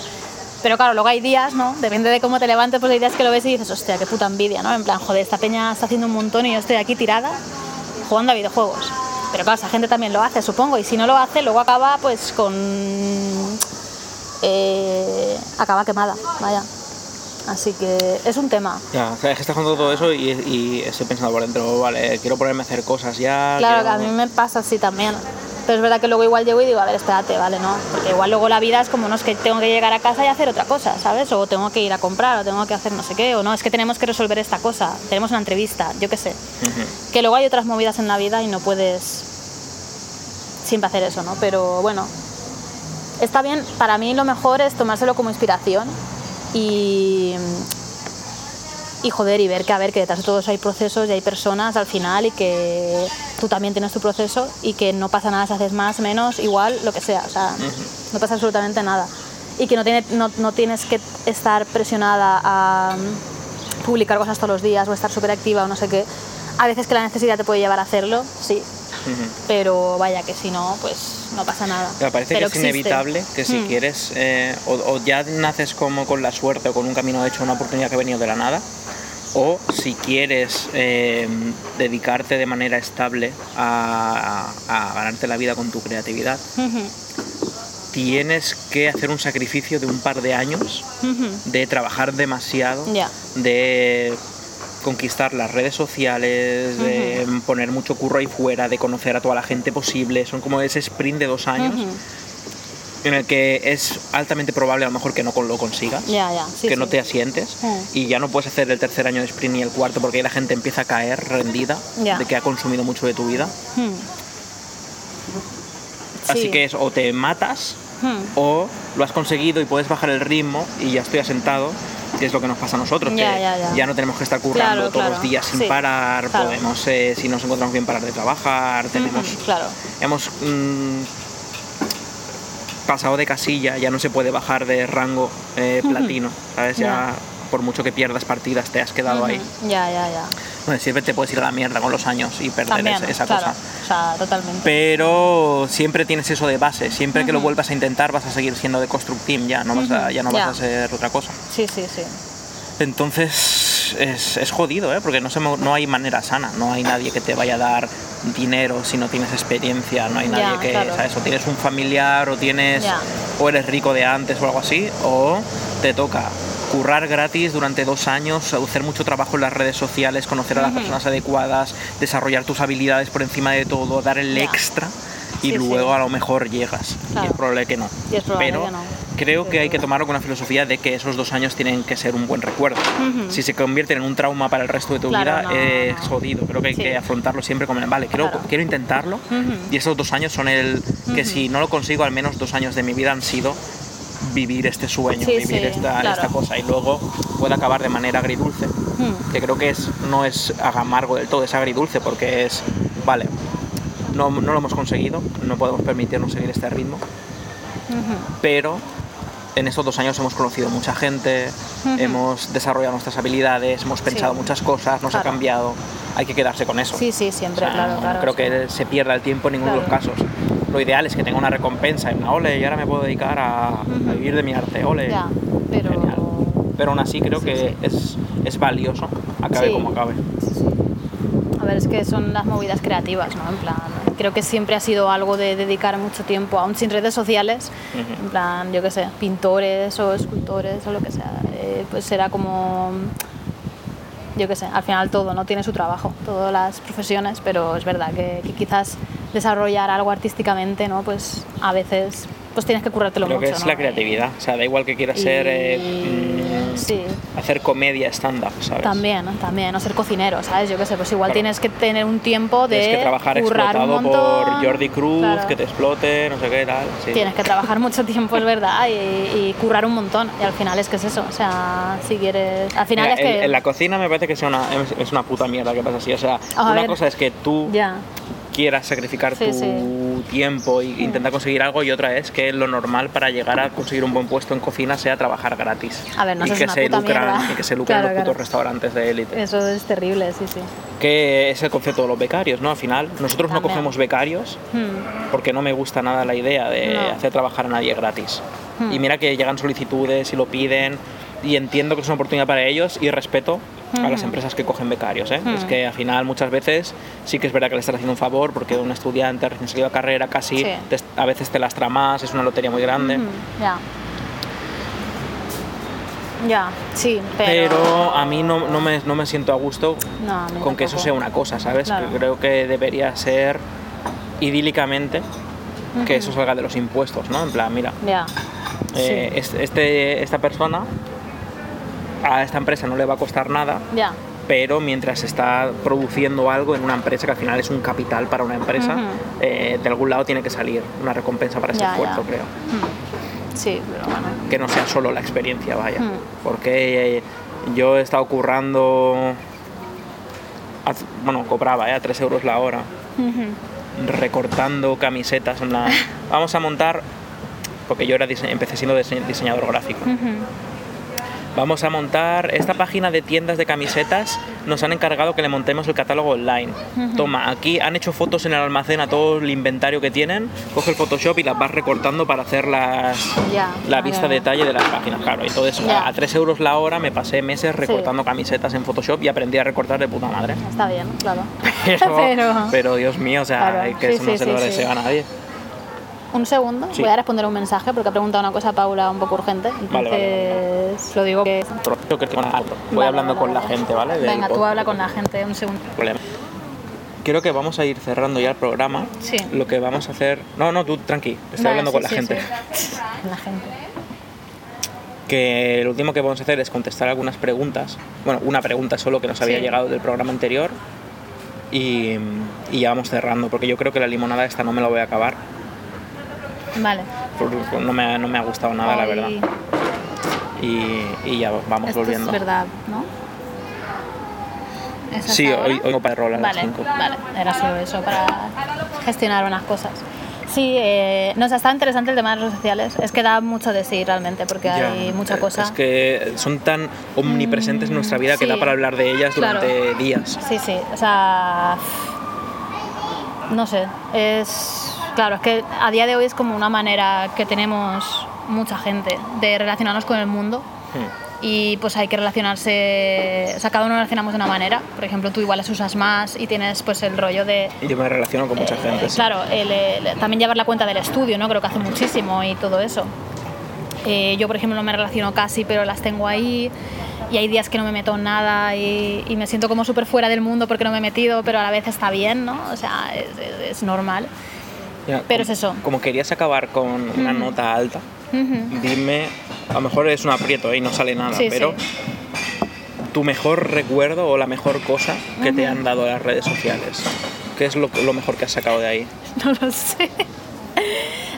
Pero claro, luego hay días, ¿no? Depende de cómo te levantes, pues hay días que lo ves y dices, hostia, qué puta envidia, ¿no? En plan, joder, esta peña está haciendo un montón y yo estoy aquí tirada jugando a videojuegos. Pero claro, esa gente también lo hace, supongo, y si no lo hace, luego acaba pues con... eh, acaba quemada, vaya. Así que es un tema. Ya, o sea, es que estás contando todo eso y, y estoy pensando por dentro, vale, quiero ponerme a hacer cosas ya. Claro, que a mí me pasa así también. Pero es verdad que luego igual llego y digo, a ver, espérate, vale, ¿no? Porque igual luego la vida es como, no, es que tengo que llegar a casa y hacer otra cosa, ¿sabes? O tengo que ir a comprar, o tengo que hacer no sé qué, o no, es que tenemos que resolver esta cosa, tenemos una entrevista, yo qué sé. Ujú. Que luego hay otras movidas en la vida y no puedes siempre hacer eso, ¿no? Pero bueno, está bien, para mí lo mejor es tomárselo como inspiración y, y joder, y ver que a ver que detrás de todo eso hay procesos y hay personas al final y que tú también tienes tu proceso y que no pasa nada si haces más, menos, igual, lo que sea, o sea, no pasa absolutamente nada. Y que no, tiene, no, no tienes que estar presionada a publicar cosas todos los días o estar súper activa o no sé qué. A veces que la necesidad te puede llevar a hacerlo, sí, Pero vaya que si no, pues no pasa nada. Me parece Pero que es inevitable que si Mm. quieres, eh, o, o ya naces como con la suerte o con un camino hecho, una oportunidad que ha venido de la nada, o si quieres eh, dedicarte de manera estable a, a- a ganarte la vida con tu creatividad, tienes que hacer un sacrificio de un par de años de trabajar demasiado, de conquistar las redes sociales, de poner mucho curro ahí fuera, de conocer a toda la gente posible. Son como ese sprint de dos años en el que es altamente probable a lo mejor que no lo consigas, sí, que no te asientes y ya no puedes hacer el tercer año de sprint ni el cuarto porque ahí la gente empieza a caer rendida de que ha consumido mucho de tu vida. Así Sí. que es o te matas o lo has conseguido y puedes bajar el ritmo y ya estoy asentado, que es lo que nos pasa a nosotros, Ya, que ya, ya. no tenemos que estar currando Claro, todos claro. los días sin Sí, parar, claro. podemos, eh, si nos encontramos bien, parar de trabajar, tenemos, Ujú, Claro. hemos mm, pasado de casilla, ya no se puede bajar de rango eh, platino, ¿sabes? Ya Ya. por mucho que pierdas partidas te has quedado ahí. Ya, ya, ya. Siempre te puedes ir a la mierda con los años y perder También, esa, esa claro. cosa. O sea, totalmente. Pero siempre tienes eso de base. Siempre que lo vuelvas a intentar vas a seguir siendo de Construct Team ya. No vas a, ya no vas a ser otra cosa. Sí, sí, sí. Entonces es, es- jodido, ¿eh? porque no, se no hay manera sana, no hay nadie que te vaya a dar dinero si no tienes experiencia, no hay nadie que, claro. ¿sabes? O tienes un familiar o tienes, o eres rico de antes o algo así, o te toca currar gratis durante dos años, hacer mucho trabajo en las redes sociales, conocer a las personas adecuadas, desarrollar tus habilidades por encima de todo, dar el extra y Sí, luego sí. a lo mejor llegas. Y es probable que no. Y es probable Pero que no. creo que hay que tomarlo con la filosofía de que esos dos años tienen que ser un buen recuerdo. Si se convierten en un trauma para el resto de tu Claro, vida, no, es no. jodido. Creo que hay Sí. que afrontarlo siempre como, vale, quiero, Claro. quiero intentarlo Ujú. y esos dos años son el que si no lo consigo, al menos dos años de mi vida han sido vivir este sueño, Sí, vivir sí, esta, claro. esta cosa y luego puede acabar de manera agridulce, Mm. que creo que es, no es amargo del todo, es agridulce porque es, vale, no, no lo hemos conseguido, no podemos permitirnos seguir este ritmo, pero en estos dos años hemos conocido mucha gente, hemos desarrollado nuestras habilidades, hemos pensado Sí. muchas cosas, nos ha cambiado, hay que quedarse con eso. Sí, sí, siempre, O sea, claro, no claro. creo sí. que se pierda el tiempo en ninguno de los casos. Lo ideal es que tenga una recompensa, en una ole, y ahora me puedo dedicar a, vivir de mi arte, ole. Ya, pero... Genial. Pero aún así creo que. Es, es valioso, acabe como acabe. A ver, es que son las movidas creativas, ¿no? En plan, creo que siempre ha sido algo de dedicar mucho tiempo, aún sin redes sociales, en plan, yo qué sé, pintores o escultores o lo que sea, eh, pues era como, yo qué sé, al final todo, ¿no? Tiene su trabajo, todas las profesiones, pero es verdad que, que quizás desarrollar algo artísticamente, ¿no? Pues a veces pues tienes que currártelo Creo mucho, que es ¿no? la creatividad. O sea, da igual que quieras Y- ser. eh, mm, sí. Hacer comedia stand-up, ¿sabes? También, también, o ser cocinero, ¿sabes? Yo qué sé, pues igual Claro. tienes que tener un tiempo de Tienes que trabajar un explotado por Jordi Cruz, Claro. que te explote, no sé qué tal. sí. Tienes que trabajar mucho tiempo, es verdad, y, y currar un montón. Y al final es que es eso, o sea, si quieres... Al final Mira, es que... en, en la cocina me parece que sea una, es, es una puta mierda que pasa así. O sea, A una ver. cosa es que tú Ya, quieras sacrificar Sí, tu sí. Tiempo e intentar conseguir algo y otra es que lo normal para llegar a conseguir un buen puesto en cocina sea trabajar gratis. A ver, no y que una se puta lucran y que se lucran Claro, los putos claro. restaurantes de élite. eso es terrible, sí, sí. Que es el concepto de los becarios, ¿no? Al final, nosotros no También. cogemos becarios Hmm, porque no me gusta nada la idea de No. hacer trabajar a nadie gratis. Hmm. Y mira que llegan solicitudes y lo piden y entiendo que es una oportunidad para ellos y respeto a las empresas que cogen becarios. ¿eh? Es que al final muchas veces sí que es verdad que le estás haciendo un favor porque un estudiante recién salido de carrera casi Sí. te- a veces te lastra más, es una lotería muy grande. ujú, Ya. Ya, sí, pero... Pero a mí no, no me, no me siento a gusto No, a mí con que eso sea una cosa, ¿sabes? Claro. Creo que debería ser idílicamente que eso salga de los impuestos, ¿no? En plan, mira, Ya. eh, sí. es- este, esta persona a esta empresa no le va a costar nada, Ya. pero mientras está produciendo algo en una empresa que al final es un capital para una empresa, Ujú. eh, de algún lado tiene que salir una recompensa para ese Ya, esfuerzo, ya. creo. Hmm. Sí, pero bueno. Que no sea solo la experiencia, vaya. Hmm. Porque eh, yo he estado currando, bueno, cobraba eh, a 3 euros la hora, Ujú. recortando camisetas en la... Vamos a montar, porque yo era dise- empecé siendo dise- diseñador gráfico. Ujú. Vamos a montar esta página de tiendas de camisetas. Nos han encargado que le montemos el catálogo online. Toma, aquí han hecho fotos en el almacén a todo el inventario que tienen. Coge el Photoshop y las vas recortando para hacer las, la vista de detalle de las páginas. Claro, entonces Ya. a, a 3 euros la hora me pasé meses recortando camisetas en Photoshop y aprendí a recortar de puta madre. Está bien, claro. Pero, Pero- pero, Dios mío, o sea, Claro, que sí, eso no sí, se lo sí. desea a nadie. Un segundo, Sí. voy a responder un mensaje porque ha preguntado una cosa Paula un poco urgente. Entonces, Vale, vale, lo digo que. Creo Voy hablando con la gente, ¿vale? Del Venga, tú habla con la gente un segundo. problema. Creo que vamos a ir cerrando ya el programa. Sí. Lo que vamos a hacer. No, no, tú tranqui, estoy hablando sí, con la gente. La gente. Que lo último que vamos a hacer es contestar algunas preguntas. Bueno, una pregunta solo que nos había llegado del programa anterior. Y, y ya vamos cerrando, porque yo creo que la limonada esta no me la voy a acabar. Vale. No me, ha- no me ha gustado nada, la verdad. Y, y ya vamos Esto volviendo. es verdad, ¿no? ¿Es hasta Sí, ahora? hoy, hoy para rolar a las Vale, 5. vale, era solo eso para gestionar unas cosas. Sí, eh, nos está interesante el tema de las redes sociales. Es que da mucho de sí realmente, porque hay mucha cosa. Es que son tan omnipresentes en nuestra vida que da para hablar de ellas Claro. durante días. Sí, sí, o sea, no sé, es claro, es que a día de hoy es como una manera que tenemos mucha gente de relacionarnos con el mundo Hmm. y pues hay que relacionarse, o sea, cada uno relacionamos de una manera. Por ejemplo, tú igual las usas más y tienes pues el rollo de... Yo me relaciono con mucha eh, gente. Claro, el, el- también llevar la cuenta del estudio, ¿no? Creo que hace muchísimo y todo eso. Eh, yo, por ejemplo, no me relaciono casi, pero las tengo ahí. Y hay días que no me meto en nada y, y me siento como súper fuera del mundo porque no me he metido, pero a la vez está bien, ¿no? O sea, es, es- es normal. Ya, pero como- es eso. Como querías acabar con una nota alta, dime, a lo mejor es un aprieto y no sale nada, Sí, pero tu mejor recuerdo o la mejor cosa que te han dado las redes sociales. ¿Qué es lo, lo mejor que has sacado de ahí? No lo sé.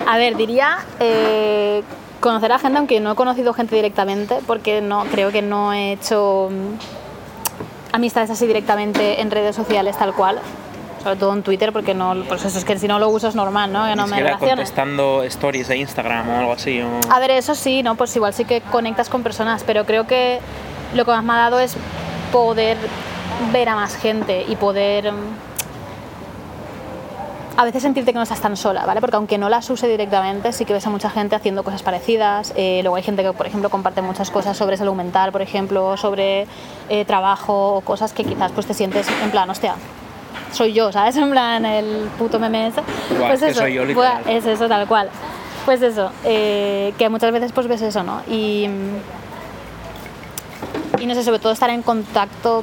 A ver, diría eh, conocer a gente, aunque no he conocido gente directamente, porque no creo que no he hecho mm, amistades así directamente en redes sociales tal cual. Sobre todo en Twitter, porque no, pues eso es que si no lo uso es normal, ¿no? Que no Ni me contestando stories de Instagram o algo así. o- A ver, eso sí, ¿no? Pues igual sí que conectas con personas, pero creo que lo que más me ha dado es poder ver a más gente y poder mm, a veces sentirte que no estás tan sola, ¿vale? Porque aunque no las use directamente, sí que ves a mucha gente haciendo cosas parecidas. Eh, luego hay gente que, por ejemplo, comparte muchas cosas sobre salud mental, por ejemplo, sobre eh, trabajo o cosas que quizás pues te sientes en plan, hostia, soy yo, ¿sabes? En plan, el puto meme ese. Buah, pues eso, soy yo, buah, es eso, tal cual. Pues eso, eh, que muchas veces pues ves eso, ¿no? Y, y no sé, sobre todo estar en contacto.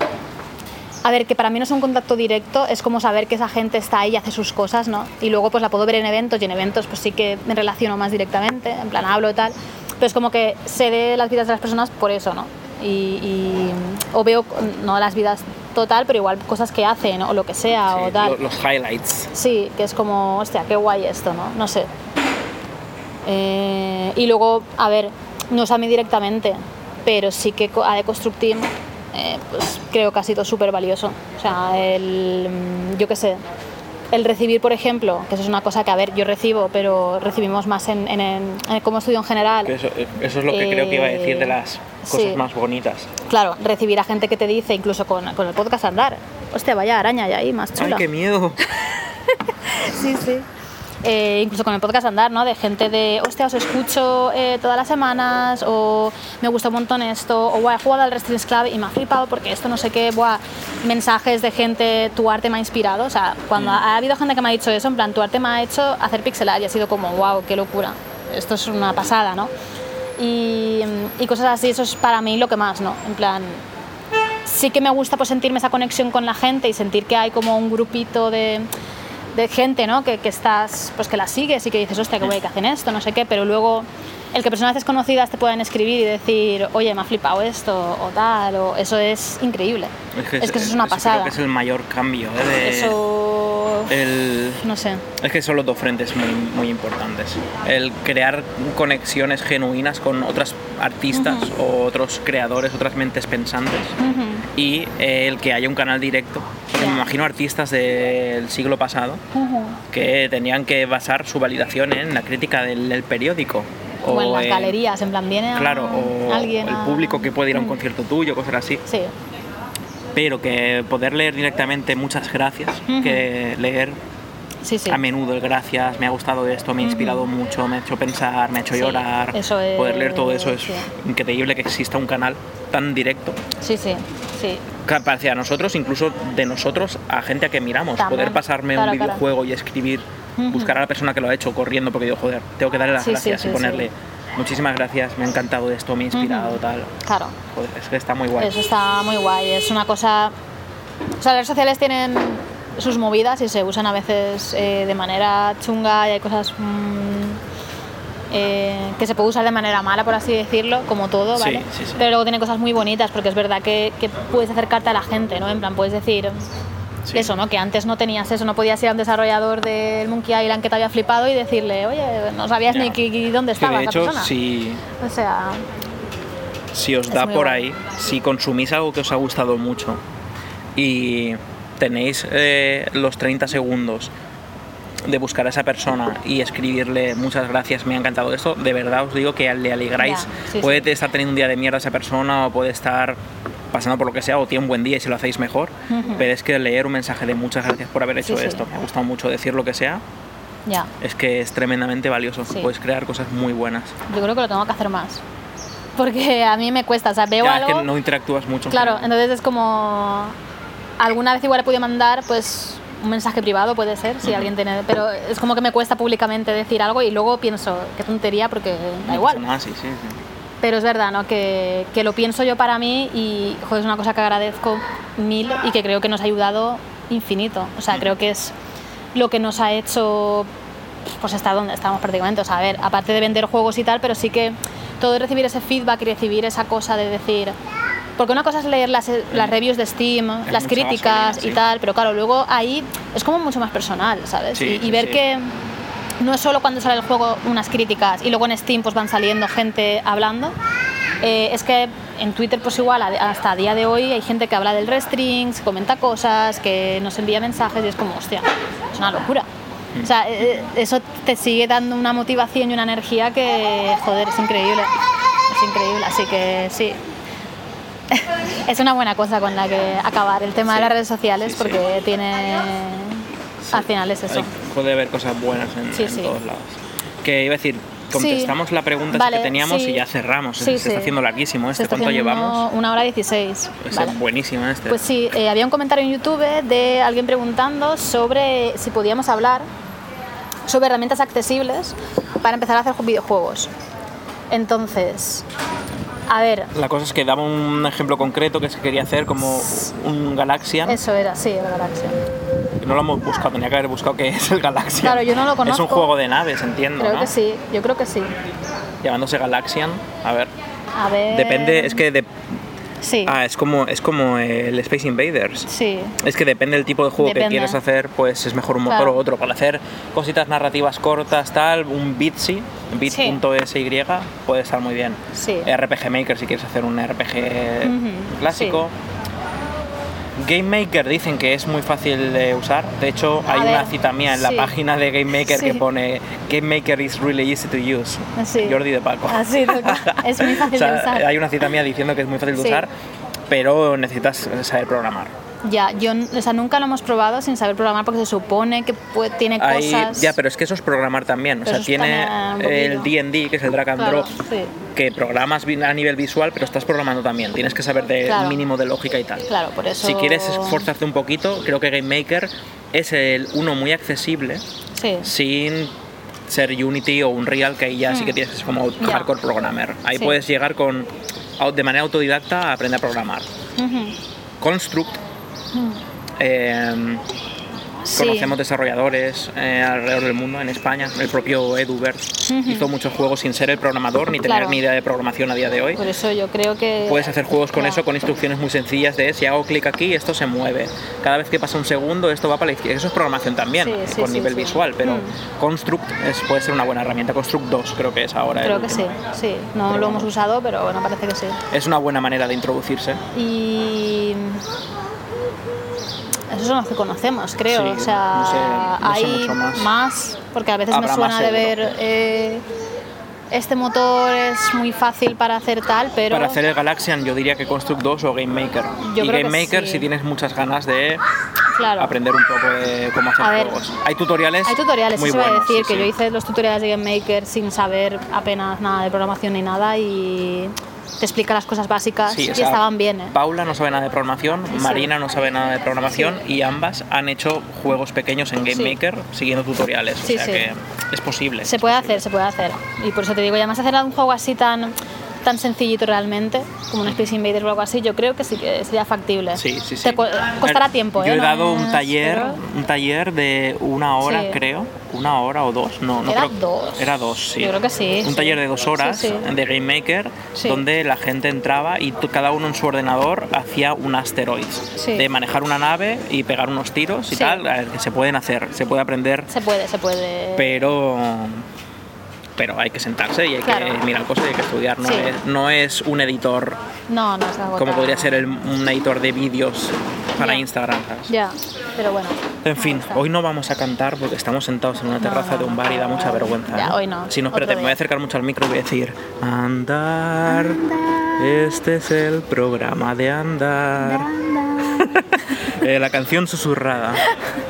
A ver, que para mí no es un contacto directo, es como saber que esa gente está ahí y hace sus cosas, ¿no? Y luego pues la puedo ver en eventos y en eventos pues sí que me relaciono más directamente, en plan hablo y tal. Pero es como que sé de las vidas de las personas por eso, ¿no? Y, y- o veo, no las vidas total, pero igual cosas que hacen o lo que sea Sí, o tal. lo- los highlights. Sí, que es como, hostia, qué guay esto, ¿no? No sé. Eh, y luego, a ver, no es a mí directamente, pero sí que a The Construct Team, eh, pues creo que ha sido súper valioso. O sea, el, yo qué sé, el recibir, por ejemplo, que eso es una cosa que, a ver, yo recibo, pero recibimos más en, en- en- como estudio en general. Eso, eso es lo que creo que iba a decir de Eh, las cosas sí. más bonitas. Claro, recibir a gente que te dice, incluso con, con el podcast Andar, hostia, vaya araña ya ahí, más ¡Ay, chula. qué miedo! Sí, sí. Eh, incluso con el podcast Andar, ¿no? De gente de, hostia, os escucho eh, todas las semanas, o me gusta un montón esto, o "Buah, he jugado al Wrestling Club y me ha flipado porque esto no sé qué, buah, mensajes de gente, tu arte me ha inspirado. O sea, cuando ha, ha habido gente que me ha dicho eso, en plan, tu arte me ha hecho hacer pixelar y ha sido como, wow, qué locura. Esto es una pasada, ¿no? Y, y cosas así, eso es para mí lo que más, ¿no? En plan, sí que me gusta pues sentirme esa conexión con la gente y sentir que hay como un grupito de, de gente, ¿no? Que, que estás, pues que la sigues y que dices, hostia, qué guay que hacen esto, no sé qué, pero luego el que personas desconocidas te puedan escribir y decir, oye, me ha flipado esto o tal, o eso es increíble. Es que, eso es una Creo pasada. que es el mayor cambio. ¿eh? de- Eso, el, no sé. Es que son los dos frentes muy, muy importantes. El crear conexiones genuinas con otras artistas o otros creadores, otras mentes pensantes. Ujú, Y eh, el que haya un canal directo. Porque Ya. me imagino artistas del siglo pasado ujú. que tenían que basar su validación en la crítica del, del periódico. O en las galerías, en plan, viene Claro, o alguien el a- público que puede ir a un Mm, concierto tuyo, cosas así. Sí, Pero que poder leer directamente muchas gracias, que leer sí, sí. a menudo el gracias, me ha gustado esto, me ha inspirado mucho, me ha hecho pensar, me ha hecho Sí, llorar. eso es- Poder leer todo eso es increíble que exista un canal tan directo. Sí, sí, sí. Hacia nosotros, incluso de nosotros, a gente a que miramos. También, Poder pasarme un videojuego y escribir, buscar a la persona que lo ha hecho corriendo porque digo, joder, tengo que darle las Sí, gracias sí, y ponerle muchísimas gracias, me ha encantado esto, me ha inspirado, tal. Claro. Joder, es que está muy guay. Eso está muy guay, es una cosa... O sea, las redes sociales tienen sus movidas y se usan a veces eh, de manera chunga y hay cosas mm, eh, que se puede usar de manera mala, por así decirlo, como todo, Sí, ¿vale? sí, sí. Pero luego tiene cosas muy bonitas porque es verdad que, que puedes acercarte a la gente, ¿no? En plan, puedes decir... Sí. Eso, ¿no? Que antes no tenías eso, no podías ir a un desarrollador del Monkey Island que te había flipado y decirle, oye, no sabías Ya. ni dónde estaba de esa hecho, persona. si, O sea, si os da por guay. ahí, si consumís algo que os ha gustado mucho y tenéis eh, los 30 segundos de buscar a esa persona y escribirle muchas gracias, me ha encantado esto, de verdad os digo que le alegráis. Ya, sí, puede sí. estar teniendo un día de mierda esa persona o puede estar pasando por lo que sea o tiene un buen día y si lo hacéis mejor, Ujú. pero es que leer un mensaje de muchas gracias por haber hecho Sí, esto, me ha gustado mucho decir lo que sea, ya. es que es tremendamente valioso, puedes crear cosas muy buenas. Yo creo que lo tengo que hacer más. porque a mí me cuesta, o sea, veo Ya, es algo... que no interactúas mucho. Claro, entonces es como... Alguna vez igual he podido mandar, pues, un mensaje privado, puede ser, si alguien tiene... Pero es como que me cuesta públicamente decir algo y luego pienso, qué tontería, porque da igual. Ah, sí, sí, sí. Pero es verdad, ¿no? Que, que lo pienso yo para mí y joder, es una cosa que agradezco mil y que creo que nos ha ayudado infinito. O sea, creo que es lo que nos ha hecho pues estar donde estamos prácticamente. O sea, a ver, aparte de vender juegos y tal, pero sí que todo recibir ese feedback y recibir esa cosa de decir... Porque una cosa es leer las, las reviews de Steam, las mucha más críticas gasolina, y sí. tal, pero claro, luego ahí es como mucho más personal, ¿sabes? Sí, y, y ver que no es solo cuando sale el juego unas críticas y luego en Steam pues van saliendo gente hablando. Eh, es que en Twitter pues igual hasta a día de hoy hay gente que habla del restrings, comenta cosas, que nos envía mensajes y es como, hostia, es una locura. Mm. O sea, eh, eso te sigue dando una motivación y una energía que, joder, es increíble. Es increíble, así que sí. Es una buena cosa con la que acabar el tema Sí, de las redes sociales sí, sí. porque tiene... Al final es eso. Hay- puede haber cosas buenas en, todos lados. Que iba a decir, contestamos la pregunta Vale, que teníamos y ya cerramos. Se está haciendo larguísimo este. ¿Cuánto llevamos? Una hora dieciséis. Es Vale. buenísimo este. Pues sí, eh, había un comentario en YouTube de alguien preguntando sobre si podíamos hablar sobre herramientas accesibles para empezar a hacer videojuegos. Entonces, a ver, La cosa es que daba un ejemplo concreto que se quería hacer como un Galaxian. eso era, sí, el Galaxia. No lo hemos buscado, tenía que haber buscado qué es el Galaxian. Claro, yo no lo Es conozco. un juego de naves, entiendo, Creo ¿no? que sí, yo creo que sí. Llamándose Galaxian. A ver. A ver. Depende, es que de- Sí, ah, es como es como el Space Invaders. sí. Es que depende del tipo de juego que quieres hacer, pues es mejor un motor Claro. o otro. Para hacer cositas narrativas cortas, tal, un Bitsy, bit.sy, puede estar muy bien. Sí. RPG Maker, si quieres hacer un RPG clásico. Game Maker dicen que es muy fácil de usar. De hecho, hay ver, una cita mía en la página de Game Maker que pone Game Maker is really easy to use. Sí. Jordi de Paco. Ah, sí, es muy fácil O sea, de usar. Hay una cita mía diciendo que es muy fácil de usar, pero necesitas saber programar. Ya, yo o sea, nunca lo hemos probado sin saber programar porque se supone que puede- tiene Hay- cosas. ya, pero es que eso es programar también. O Pero sea, eso es tiene el. D&D, que es el drag and Claro, drop, sí. que programas a nivel visual, pero estás programando también. Tienes que saber de Claro. mínimo de lógica y tal. Claro, por eso. Si quieres esforzarte un poquito, creo que Game Maker es el uno muy accesible, Sí. sin ser Unity o Unreal, que ahí ya sí que tienes que ser como. Ya. hardcore programmer. Ahí Sí. puedes llegar con de manera autodidacta a aprender a programar. Construct. Eh, Sí. Conocemos desarrolladores eh, alrededor del mundo, en España. El propio Edubert hizo muchos juegos sin ser el programador ni tener Claro. ni idea de programación a día de hoy. Por eso yo creo que. Puedes hacer juegos con eso, con instrucciones muy sencillas de si hago clic aquí, esto se mueve. Cada vez que pasa un segundo, esto va para la izquierda. Eso es programación también, Sí, sí, con nivel visual, pero Mm. Construct es- puede ser una buena herramienta. Construct 2 creo que es ahora. Creo que sí, último. sí. No Pero lo hemos usado, pero bueno, parece que sí. Es una buena manera de introducirse. Y. Esos son los que conocemos, creo. Sí, o sea, no sé- no sé hay mucho más. porque a veces Habrá me suena de ver. eh, este motor es muy fácil para hacer tal, pero. Para hacer el Galaxian yo diría que Construct 2 o Game Maker. Yo y creo Game que Maker sí. si tienes muchas ganas de claro. aprender un poco de cómo hacer ver, juegos. Hay tutoriales Hay tutoriales, muy eso iba a buenos, decir, sí, que yo hice los tutoriales de Game Maker sin saber apenas nada de programación ni nada y te explica las cosas básicas Sí, y o sea, estaban bien, ¿eh? Paula no sabe nada de programación, Sí. Marina no sabe nada de programación y ambas han hecho juegos pequeños en Game. Maker siguiendo tutoriales. O sea que es posible. Se es puede posible. hacer, se puede hacer. Y por eso te digo, y además hacer un juego así tan tan sencillito realmente, como un Space Invaders o algo así, yo creo que sí que sería factible. Sí, sí, sí. Te costará tiempo, Yo ¿eh? he No dado un taller, un taller de una hora, Sí. creo. Una hora o dos. No, no Era creo. dos. Era dos, sí. Yo creo que sí, Un sí. taller de dos horas Sí, de Game Maker, donde la gente entraba y cada uno en su ordenador hacía un asteroids. Sí. De manejar una nave y pegar unos tiros y tal, eh, que se pueden hacer, se puede aprender, Se puede, se puede. pero pero hay que sentarse y hay Claro. que mirar cosas y hay que estudiar. No, Sí. es, no es un editor No, no es como podría ser el- un editor de vídeos para. Instagram. ¿sabes? Ya, pero bueno. En fin, hoy no vamos a cantar porque estamos sentados en una terraza no, de un bar y da mucha vergüenza. Ya, ¿eh? hoy no, Si no, espérate, me voy a acercar mucho al micro y voy a decir: Andar, este es el programa de andar. Eh, la canción susurrada.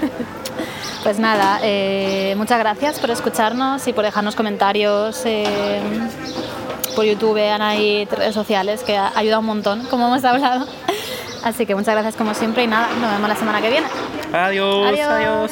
Pues nada, eh, muchas gracias por escucharnos y por dejarnos comentarios eh, por YouTube, vean ahí redes sociales, que ayuda un montón, como hemos hablado. Así que muchas gracias como siempre y nada, nos vemos la semana que viene. Adiós, Adiós. adiós.